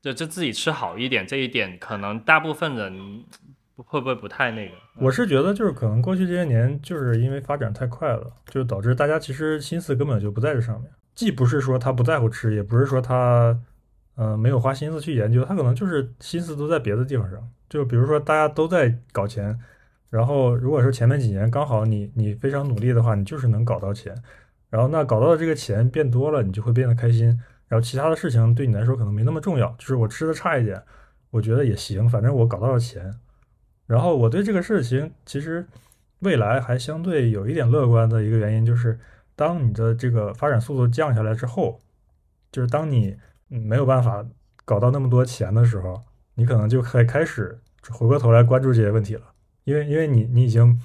就就自己吃好一点。这一点可能大部分人。会不会不太那个？我是觉得，就是可能过去这些年，就是因为发展太快了，就导致大家其实心思根本就不在这上面。既不是说他不在乎吃，也不是说他，呃，没有花心思去研究，他可能就是心思都在别的地方上。就比如说大家都在搞钱，然后如果说前面几年刚好你你非常努力的话，你就是能搞到钱，然后那搞到的这个钱变多了，你就会变得开心。然后其他的事情对你来说可能没那么重要，就是我吃的差一点，我觉得也行，反正我搞到了钱。然后我对这个事情其实未来还相对有一点乐观的一个原因，就是当你的这个发展速度降下来之后，就是当你没有办法搞到那么多钱的时候，你可能就可以开始回过头来关注这些问题了。因为因为你你已经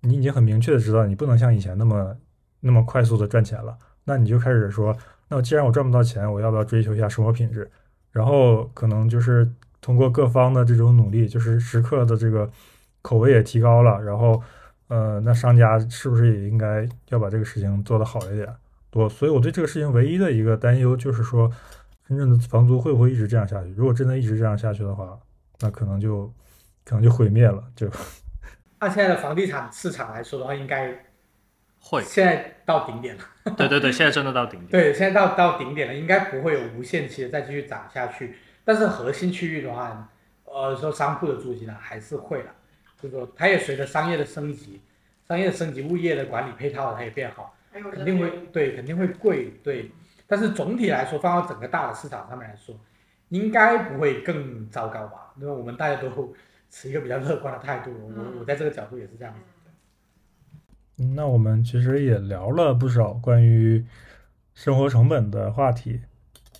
你已经很明确的知道你不能像以前那么那么快速的赚钱了，那你就开始说，那既然我赚不到钱，我要不要追求一下生活品质？然后可能就是。通过各方的这种努力，就是食客的这个口味也提高了，然后，呃，那商家是不是也应该要把这个事情做得好一点？多，所以我对这个事情唯一的一个担忧就是说，深圳的房租会不会一直这样下去？如果真的一直这样下去的话，那可能就可能就毁灭了。就 (laughs) 按现在的房地产市场来说的话，应该会现在到顶点了。对对对，现在真的到顶点。对，现在到到顶点了，应该不会有无限期的再继续涨下去。但是核心区域的话，呃，说商铺的租金呢还是会的，就是说它也随着商业的升级，商业的升级，物业的管理配套它也变好，肯定会对，肯定会贵，对。但是总体来说，放到整个大的市场上面来说，应该不会更糟糕吧？因为我们大家都持一个比较乐观的态度，我我在这个角度也是这样子。那我们其实也聊了不少关于生活成本的话题。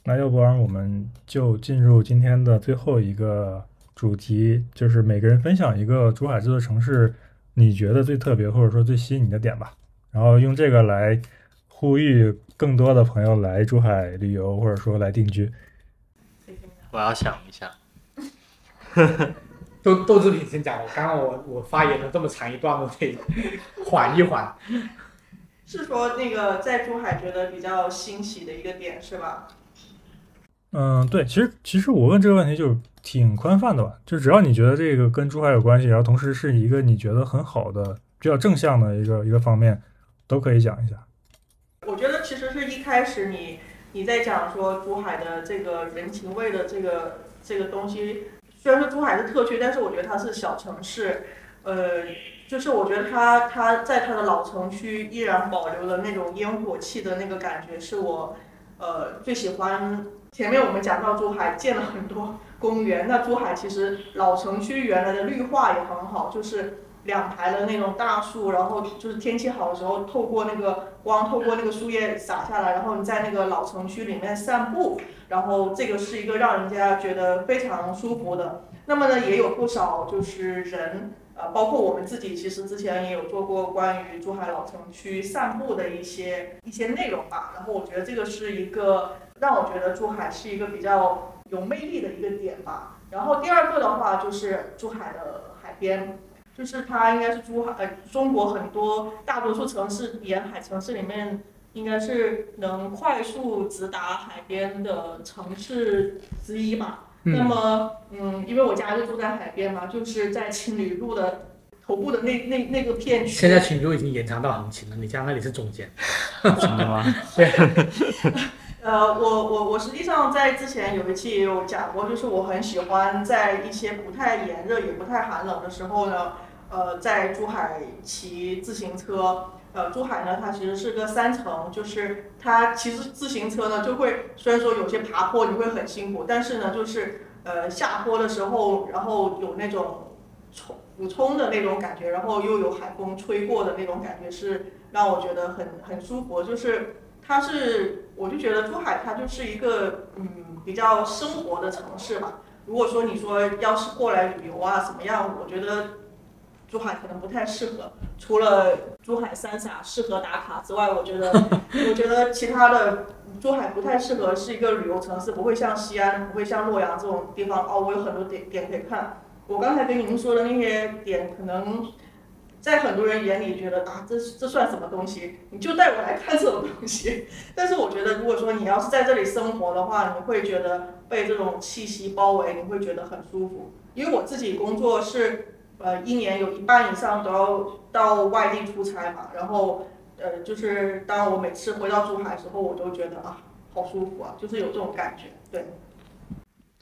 那要不然我们就进入今天的最后一个主题，就是每个人分享一个珠海这座城市你觉得最特别或者说最吸引你的点吧，然后用这个来呼吁更多的朋友来珠海旅游或者说来定居。我要想一下。(laughs) 豆豆制品先讲。我刚刚我我发言了这么长一段，我得缓一缓。(laughs) 是说那个在珠海觉得比较新奇的一个点是吧？嗯，对，其实其实我问这个问题就挺宽泛的吧，就只要你觉得这个跟珠海有关系，然后同时是一个你觉得很好的、比较正向的一个一个方面，都可以讲一下。我觉得其实是一开始你你在讲说珠海的这个人情味的这个这个东西，虽然说珠海是特区，但是我觉得它是小城市，呃，就是我觉得它它在它的老城区依然保留了那种烟火气的那个感觉，是我呃最喜欢。前面我们讲到珠海建了很多公园，那珠海其实老城区原来的绿化也很好，就是两排的那种大树，然后就是天气好的时候，透过那个光，透过那个树叶洒下来，然后你在那个老城区里面散步，然后这个是一个让人家觉得非常舒服的。那么呢，也有不少就是人。呃，包括我们自己，其实之前也有做过关于珠海老城区散步的一些一些内容吧。然后我觉得这个是一个让我觉得珠海是一个比较有魅力的一个点吧。然后第二个的话就是珠海的海边，就是它应该是珠海呃中国很多大多数城市沿海城市里面，应该是能快速直达海边的城市之一吧。那嗯，么，嗯，因为我家就住在海边嘛，就是在青旅路的头部的那那那个片区。现在青旅路已经延长到横琴了，你家那里是中间。(laughs) 真的吗？(laughs) 呃，我我我实际上在之前有一期也有讲过，就是我很喜欢在一些不太炎热也不太寒冷的时候呢，呃，在珠海骑自行车。呃，珠海呢，它其实是个山城，就是它其实自行车呢就会，虽然说有些爬坡你会很辛苦，但是呢，就是呃下坡的时候，然后有那种冲俯冲的那种感觉，然后又有海风吹过的那种感觉，是让我觉得很很舒服，就是。它是，我就觉得珠海它就是一个嗯比较生活的城市吧。如果说你说要是过来旅游啊怎么样，我觉得珠海可能不太适合。除了珠海三峡适合打卡之外，我觉得 (laughs) 我觉得其他的珠海不太适合是一个旅游城市，不会像西安，不会像洛阳这种地方哦，我有很多点点可以看。我刚才跟您说的那些点，可能在很多人眼里觉得啊，这这算什么东西？你就带我来看这种东西。(laughs) 但是我觉得，如果说你要是在这里生活的话，你会觉得被这种气息包围，你会觉得很舒服。因为我自己工作是，呃，一年有一半以上都要到外地出差嘛，然后，呃，就是当我每次回到珠海的时候，我都觉得啊，好舒服啊，就是有这种感觉。对，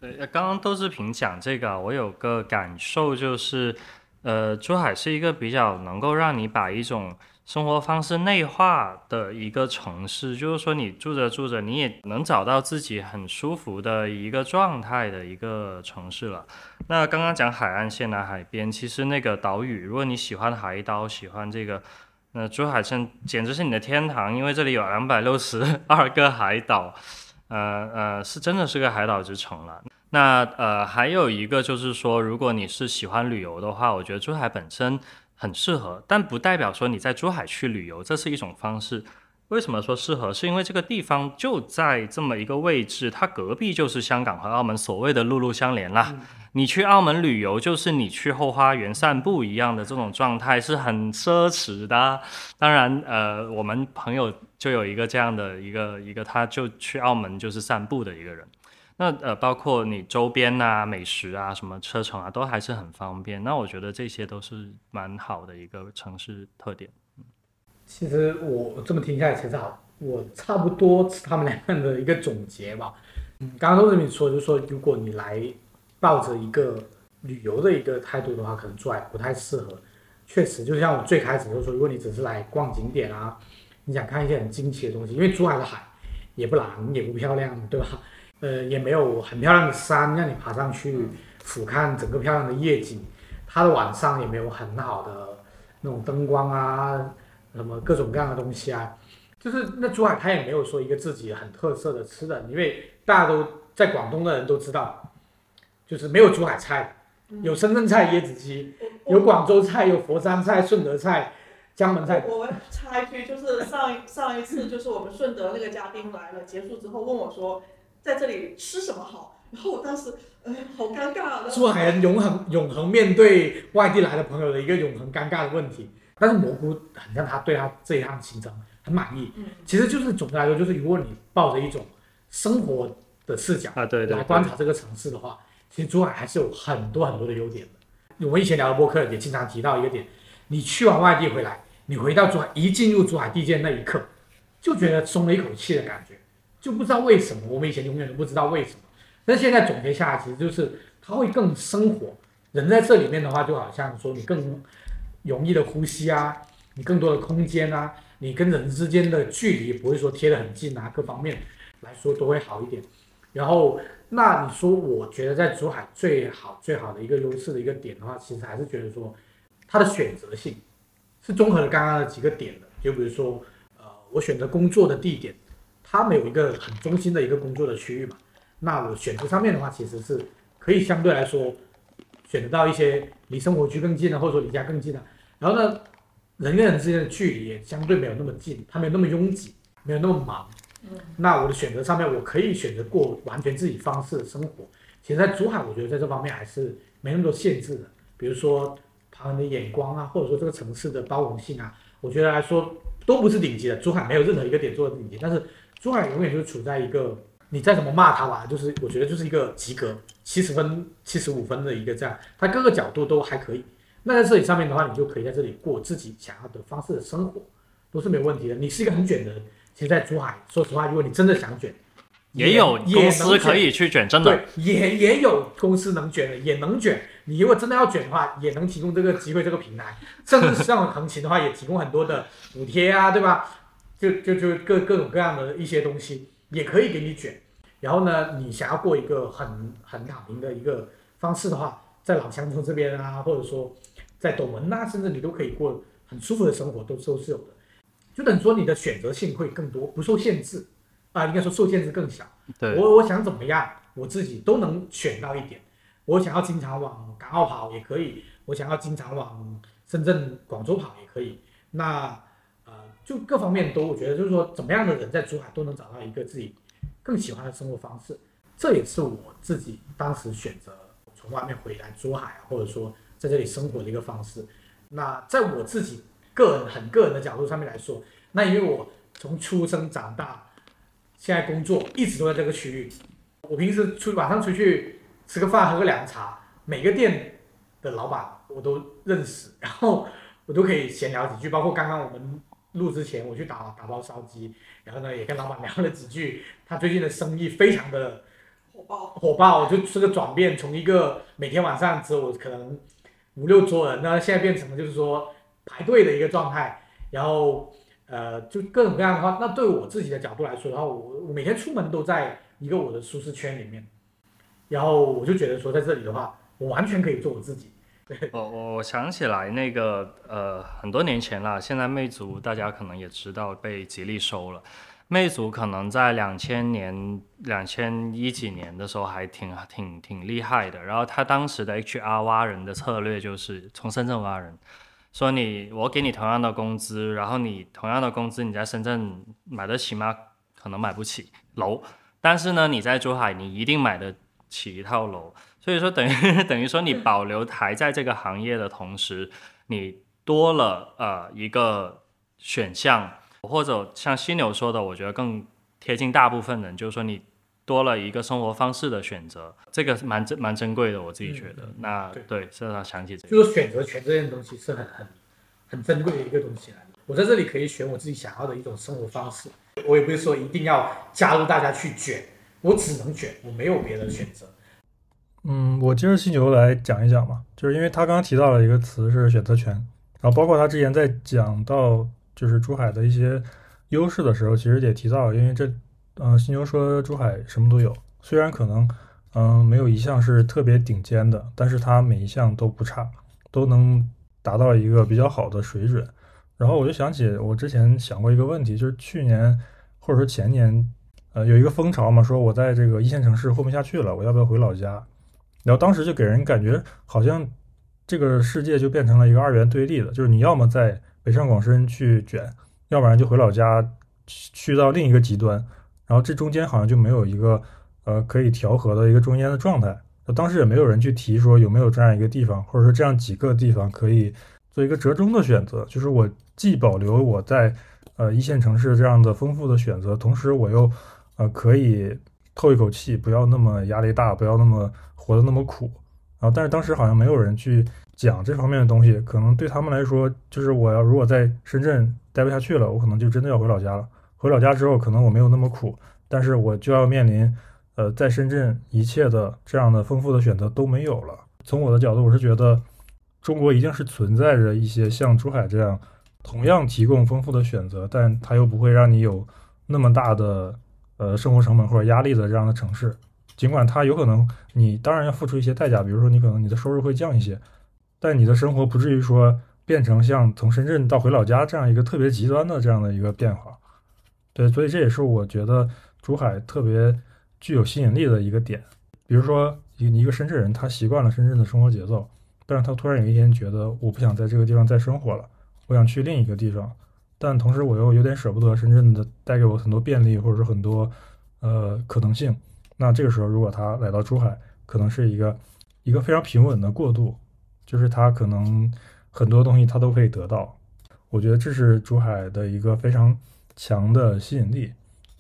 对，刚刚窦志平讲这个，我有个感受就是，呃，珠海是一个比较能够让你把一种生活方式内化的一个城市，就是说你住着住着，你也能找到自己很舒服的一个状态的一个城市了。那刚刚讲海岸线啊，海边，其实那个岛屿，如果你喜欢海岛，喜欢这个。那珠海镇简直是你的天堂，因为这里有两百六十二个海岛，呃呃，是真的是个海岛之城了。那呃，还有一个就是说，如果你是喜欢旅游的话，我觉得珠海本身很适合，但不代表说你在珠海去旅游，这是一种方式。为什么说适合？是因为这个地方就在这么一个位置，它隔壁就是香港和澳门，所谓的陆路相连啦。你去澳门旅游，就是你去后花园散步一样的这种状态，是很奢侈的啊。当然，呃，我们朋友就有一个这样的一个一个，他就去澳门就是散步的一个人。那呃，包括你周边啊、美食啊、什么车程啊，都还是很方便。那我觉得这些都是蛮好的一个城市特点。其实我这么听下来，其实好，我差不多是他们两个人的一个总结吧。嗯，刚刚都是你说，就是说，如果你来抱着一个旅游的一个态度的话，可能珠海不太适合。确实，就像我最开始就说，如果你只是来逛景点啊，你想看一些很惊奇的东西，因为珠海的海也不蓝也不漂亮，对吧？呃，也没有很漂亮的山让你爬上去俯瞰整个漂亮的夜景，它的晚上也没有很好的那种灯光啊，什么各种各样的东西啊，就是那珠海它也没有说一个自己很特色的吃的，因为大家都在广东的人都知道，就是没有珠海菜，有深圳菜、椰子鸡，有广州菜、有佛山菜、顺德菜、江门菜。我们插一句，就是上一上一次就是我们顺德那个嘉宾来了，结束之后问我说，在这里吃什么好？然后我当时，哎，好尴尬啊。珠海人永恒永恒面对外地来的朋友的一个永恒尴尬的问题，但是蘑菇很像他对他这一趟行程很满意。嗯，其实就是总的来说，就是如果你抱着一种生活的视角啊，对对对来观察这个城市的话，其实珠海还是有很多很多的优点的。我们以前聊的播客也经常提到一个点，你去完外地回来，你回到珠海，一进入珠海地界那一刻，就觉得松了一口气的感觉，就不知道为什么，我们以前永远都不知道为什么。但现在总结下来，其实就是它会更生活。人在这里面的话，就好像说你更容易的呼吸啊，你更多的空间啊，你跟人之间的距离不会说贴得很近啊，各方面来说都会好一点。然后，那你说，我觉得在珠海最好最好的一个优势的一个点的话，其实还是觉得说它的选择性是综合了刚刚的几个点的。就比如说，呃，我选择工作的地点，它没有一个很中心的一个工作的区域嘛。那我选择上面的话，其实是可以相对来说选择到一些离生活区更近的，或者说离家更近的。然后呢，人跟人之间的距离也相对没有那么近，它没有那么拥挤，没有那么忙。那我的选择上面，我可以选择过完全自己方式的生活。其实，在珠海，我觉得在这方面还是没那么多限制的。比如说他人的眼光啊，或者说这个城市的包容性啊，我觉得来说都不是顶级的。珠海没有任何一个点做的顶级，但是珠海永远就是处在一个你再怎么骂他吧，就是我觉得就是一个及格，七十分、七十五分的一个这样，它各个角度都还可以。那在这里上面的话，你就可以在这里过自己想要的方式的生活，都是没有问题的。你是一个很卷的人，其实在珠海，说实话，如果你真的想卷，也有也公司可以去卷，真的。对，也也有公司能卷的，也能卷。你如果真的要卷的话，也能提供这个机会，这个平台，甚至像横琴的话，也提供很多的补贴啊，对吧？就就就各各种各样的一些东西，也可以给你卷。然后呢，你想要过一个很很躺平的一个方式的话，在老乡村这边啊，或者说在斗门呐，甚至你都可以过很舒服的生活，都都是有的。就等于说你的选择性会更多，不受限制啊，应该说受限制更小。对，我我想怎么样，我自己都能选到一点。我想要经常往港澳跑也可以，我想要经常往深圳、广州跑也可以。那呃，就各方面都，我觉得就是说，怎么样的人在珠海都能找到一个自己更喜欢的生活方式。这也是我自己当时选择从外面回来珠海啊，或者说在这里生活的一个方式。那在我自己个人很个人的角度上面来说，那因为我从出生长大，现在工作一直都在这个区域，我平时出晚上出去吃个饭喝个凉茶，每个店的老板我都认识，然后我都可以闲聊几句。包括刚刚我们录之前，我去打打包烧鸡，然后呢也跟老板聊了几句，他最近的生意非常的火爆，火爆，就这个转变从一个每天晚上只有可能五六桌人，那现在变成了就是说排队的一个状态，然后呃就各种各样的话，那对我自己的角度来说的话，我我每天出门都在一个我的舒适圈里面，然后我就觉得说在这里的话，我完全可以做我自己。我我我想起来那个呃很多年前了，现在魅族大家可能也知道被吉利收了。魅族可能在两千年、两千一几年的时候还挺挺挺厉害的。然后他当时的 HR 挖人的策略就是从深圳挖人，说你我给你同样的工资，然后你同样的工资你在深圳买得起吗？可能买不起楼，但是呢你在珠海你一定买得起一套楼。所以说等于 (laughs) 等于说你保留还在这个行业的同时，你多了呃一个选项。或者像犀牛说的，我觉得更贴近大部分人，就是说你多了一个生活方式的选择，这个蛮珍蛮珍贵的，我自己觉得。那对对，是让想起这个。就是选择权这件东西是很很很珍贵的一个东西来的。我在这里可以选我自己想要的一种生活方式，我也不是说一定要加入大家去卷，我只能卷，我没有别的选择。嗯，嗯我接着犀牛来讲一讲嘛，就是因为他刚刚提到了一个词是选择权，然后包括他之前在讲到就是珠海的一些优势的时候，其实也提到，因为这，嗯、犀牛说珠海什么都有，虽然可能嗯、没有一项是特别顶尖的，但是它每一项都不差，都能达到一个比较好的水准。然后我就想起我之前想过一个问题，就是去年或者说前年，呃，有一个风潮嘛，说我在这个一线城市混不下去了，我要不要回老家？然后当时就给人感觉好像这个世界就变成了一个二元对立的，就是你要么在北上广深去卷，要不然就回老家去到另一个极端，然后这中间好像就没有一个呃可以调和的一个中间的状态。当时也没有人去提说有没有这样一个地方，或者说这样几个地方可以做一个折中的选择，就是我既保留我在呃一线城市这样的丰富的选择，同时我又呃可以透一口气，不要那么压力大，不要那么活得那么苦。然后，但是当时好像没有人去讲这方面的东西，可能对他们来说，就是我要如果在深圳待不下去了，我可能就真的要回老家了。回老家之后，可能我没有那么苦，但是我就要面临，呃，在深圳一切的这样的丰富的选择都没有了。从我的角度，我是觉得中国一定是存在着一些像珠海这样同样提供丰富的选择，但它又不会让你有那么大的呃生活成本或者压力的这样的城市。尽管它有可能你当然要付出一些代价，比如说你可能你的收入会降一些，但你的生活不至于说变成像从深圳到回老家这样一个特别极端的这样的一个变化。对，所以这也是我觉得珠海特别具有吸引力的一个点。比如说一一个深圳人，他习惯了深圳的生活节奏，但是他突然有一天觉得我不想在这个地方再生活了，我想去另一个地方，但同时我又有点舍不得深圳的带给我很多便利，或者说很多呃可能性。那这个时候，如果他来到珠海，可能是一个一个非常平稳的过渡，就是他可能很多东西他都可以得到。我觉得这是珠海的一个非常强的吸引力。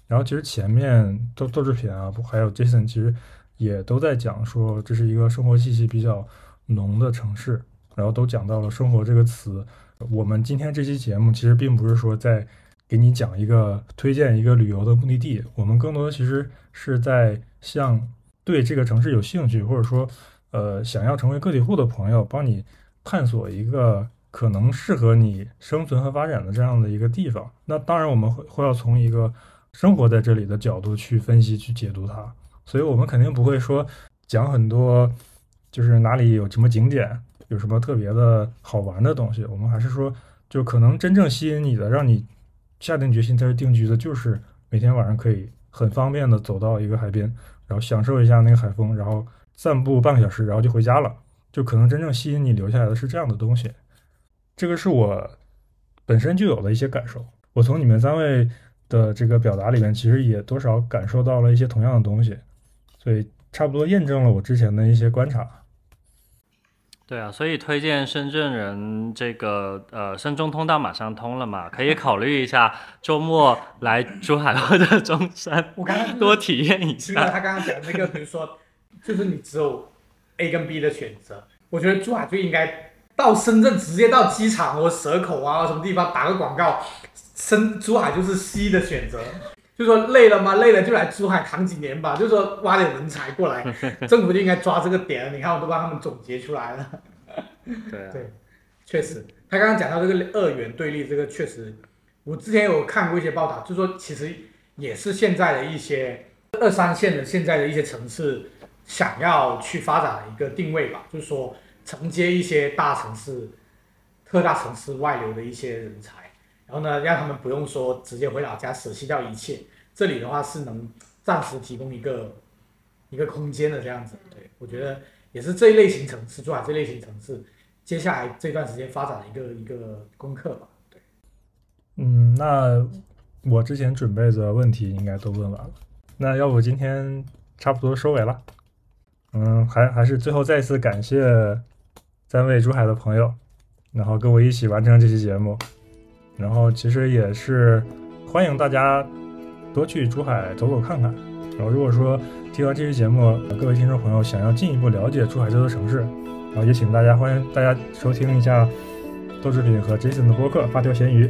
然后其实前面豆豆制品啊，还有 Jason 其实也都在讲说，这是一个生活气息比较浓的城市。然后都讲到了“生活”这个词。我们今天这期节目其实并不是说在给你讲一个推荐一个旅游的目的地，我们更多的其实是在向对这个城市有兴趣，或者说呃想要成为个体户的朋友，帮你探索一个可能适合你生存和发展的这样的一个地方。那当然我们会会要从一个生活在这里的角度去分析、去解读它。所以我们肯定不会说讲很多就是哪里有什么景点。有什么特别的好玩的东西？我们还是说，就可能真正吸引你的，让你下定决心在这定居的，就是每天晚上可以很方便的走到一个海边，然后享受一下那个海风，然后散步半个小时，然后就回家了。就可能真正吸引你留下来的是这样的东西。这个是我本身就有的一些感受。我从你们三位的这个表达里面，其实也多少感受到了一些同样的东西，所以差不多验证了我之前的一些观察。对啊，所以推荐深圳人这个呃深中通道马上通了嘛，可以考虑一下周末来珠海或者中山，我刚刚多体验一下。他刚刚讲那个，比如说，就是你只有 A 跟 B 的选择，我觉得珠海就应该到深圳直接到机场或蛇口啊什么地方打个广告，深珠海就是 C 的选择。就说累了吗？累了就来珠海扛几年吧。就说挖点人才过来，(laughs) 政府就应该抓这个点。你看，我都帮他们总结出来了。对对，确实，他刚刚讲到这个二元对立，这个确实，我之前有看过一些报道，就说其实也是现在的一些二三线的现在的一些城市想要去发展的一个定位吧，就是说承接一些大城市、特大城市外流的一些人才。然后呢，让他们不用说直接回老家舍弃掉一切，这里的话是能暂时提供一个一个空间的这样子。对我觉得也是这一类型城市，珠海这类型城市，接下来这段时间发展的一个一个功课吧。对，嗯，那我之前准备的问题应该都问完了，那要不今天差不多收尾了。嗯，还还是最后再次感谢三位珠海的朋友，然后跟我一起完成这期节目。然后其实也是欢迎大家多去珠海走走看看。然后如果说听完这期节目，各位听众朋友想要进一步了解珠海这座城市，然后也请大家欢迎大家收听一下豆制品和 Jason 的播客《发条咸鱼》。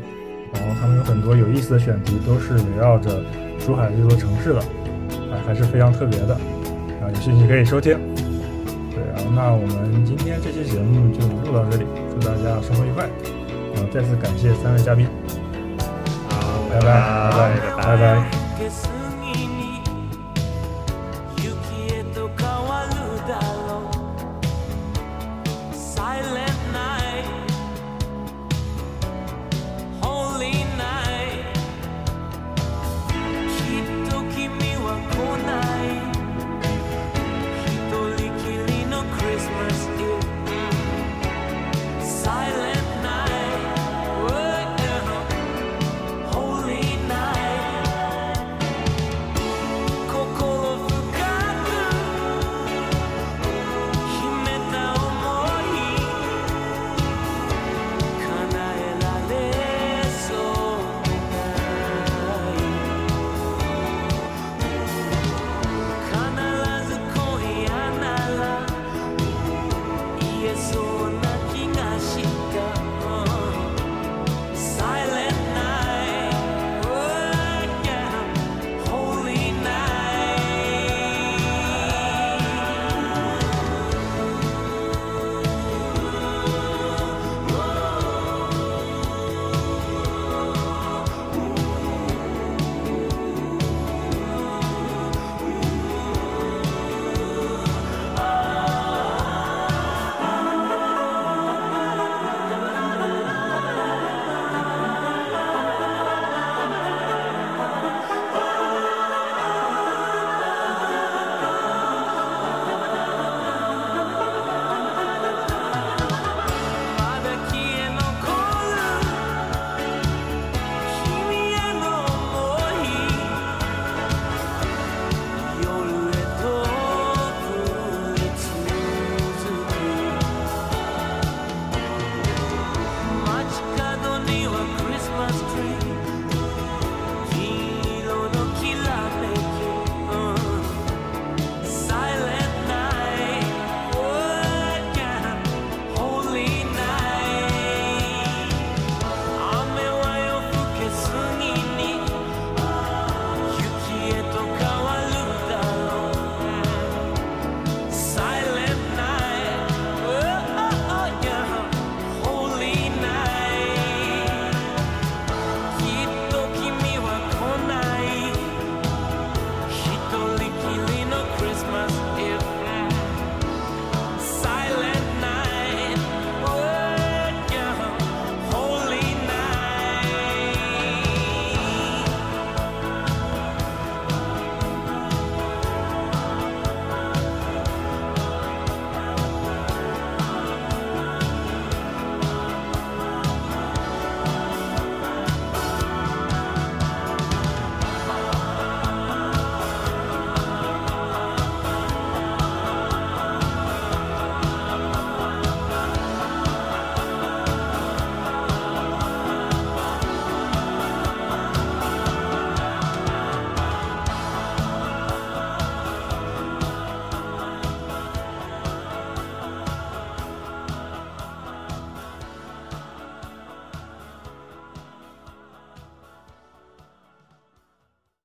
然后他们有很多有意思的选题，都是围绕着珠海这座城市的，啊，还是非常特别的。啊，有兴趣可以收听。对，然后那我们今天这期节目就录到这里，祝大家生活愉快。然后再次感谢三位嘉宾，好，拜拜拜拜拜拜。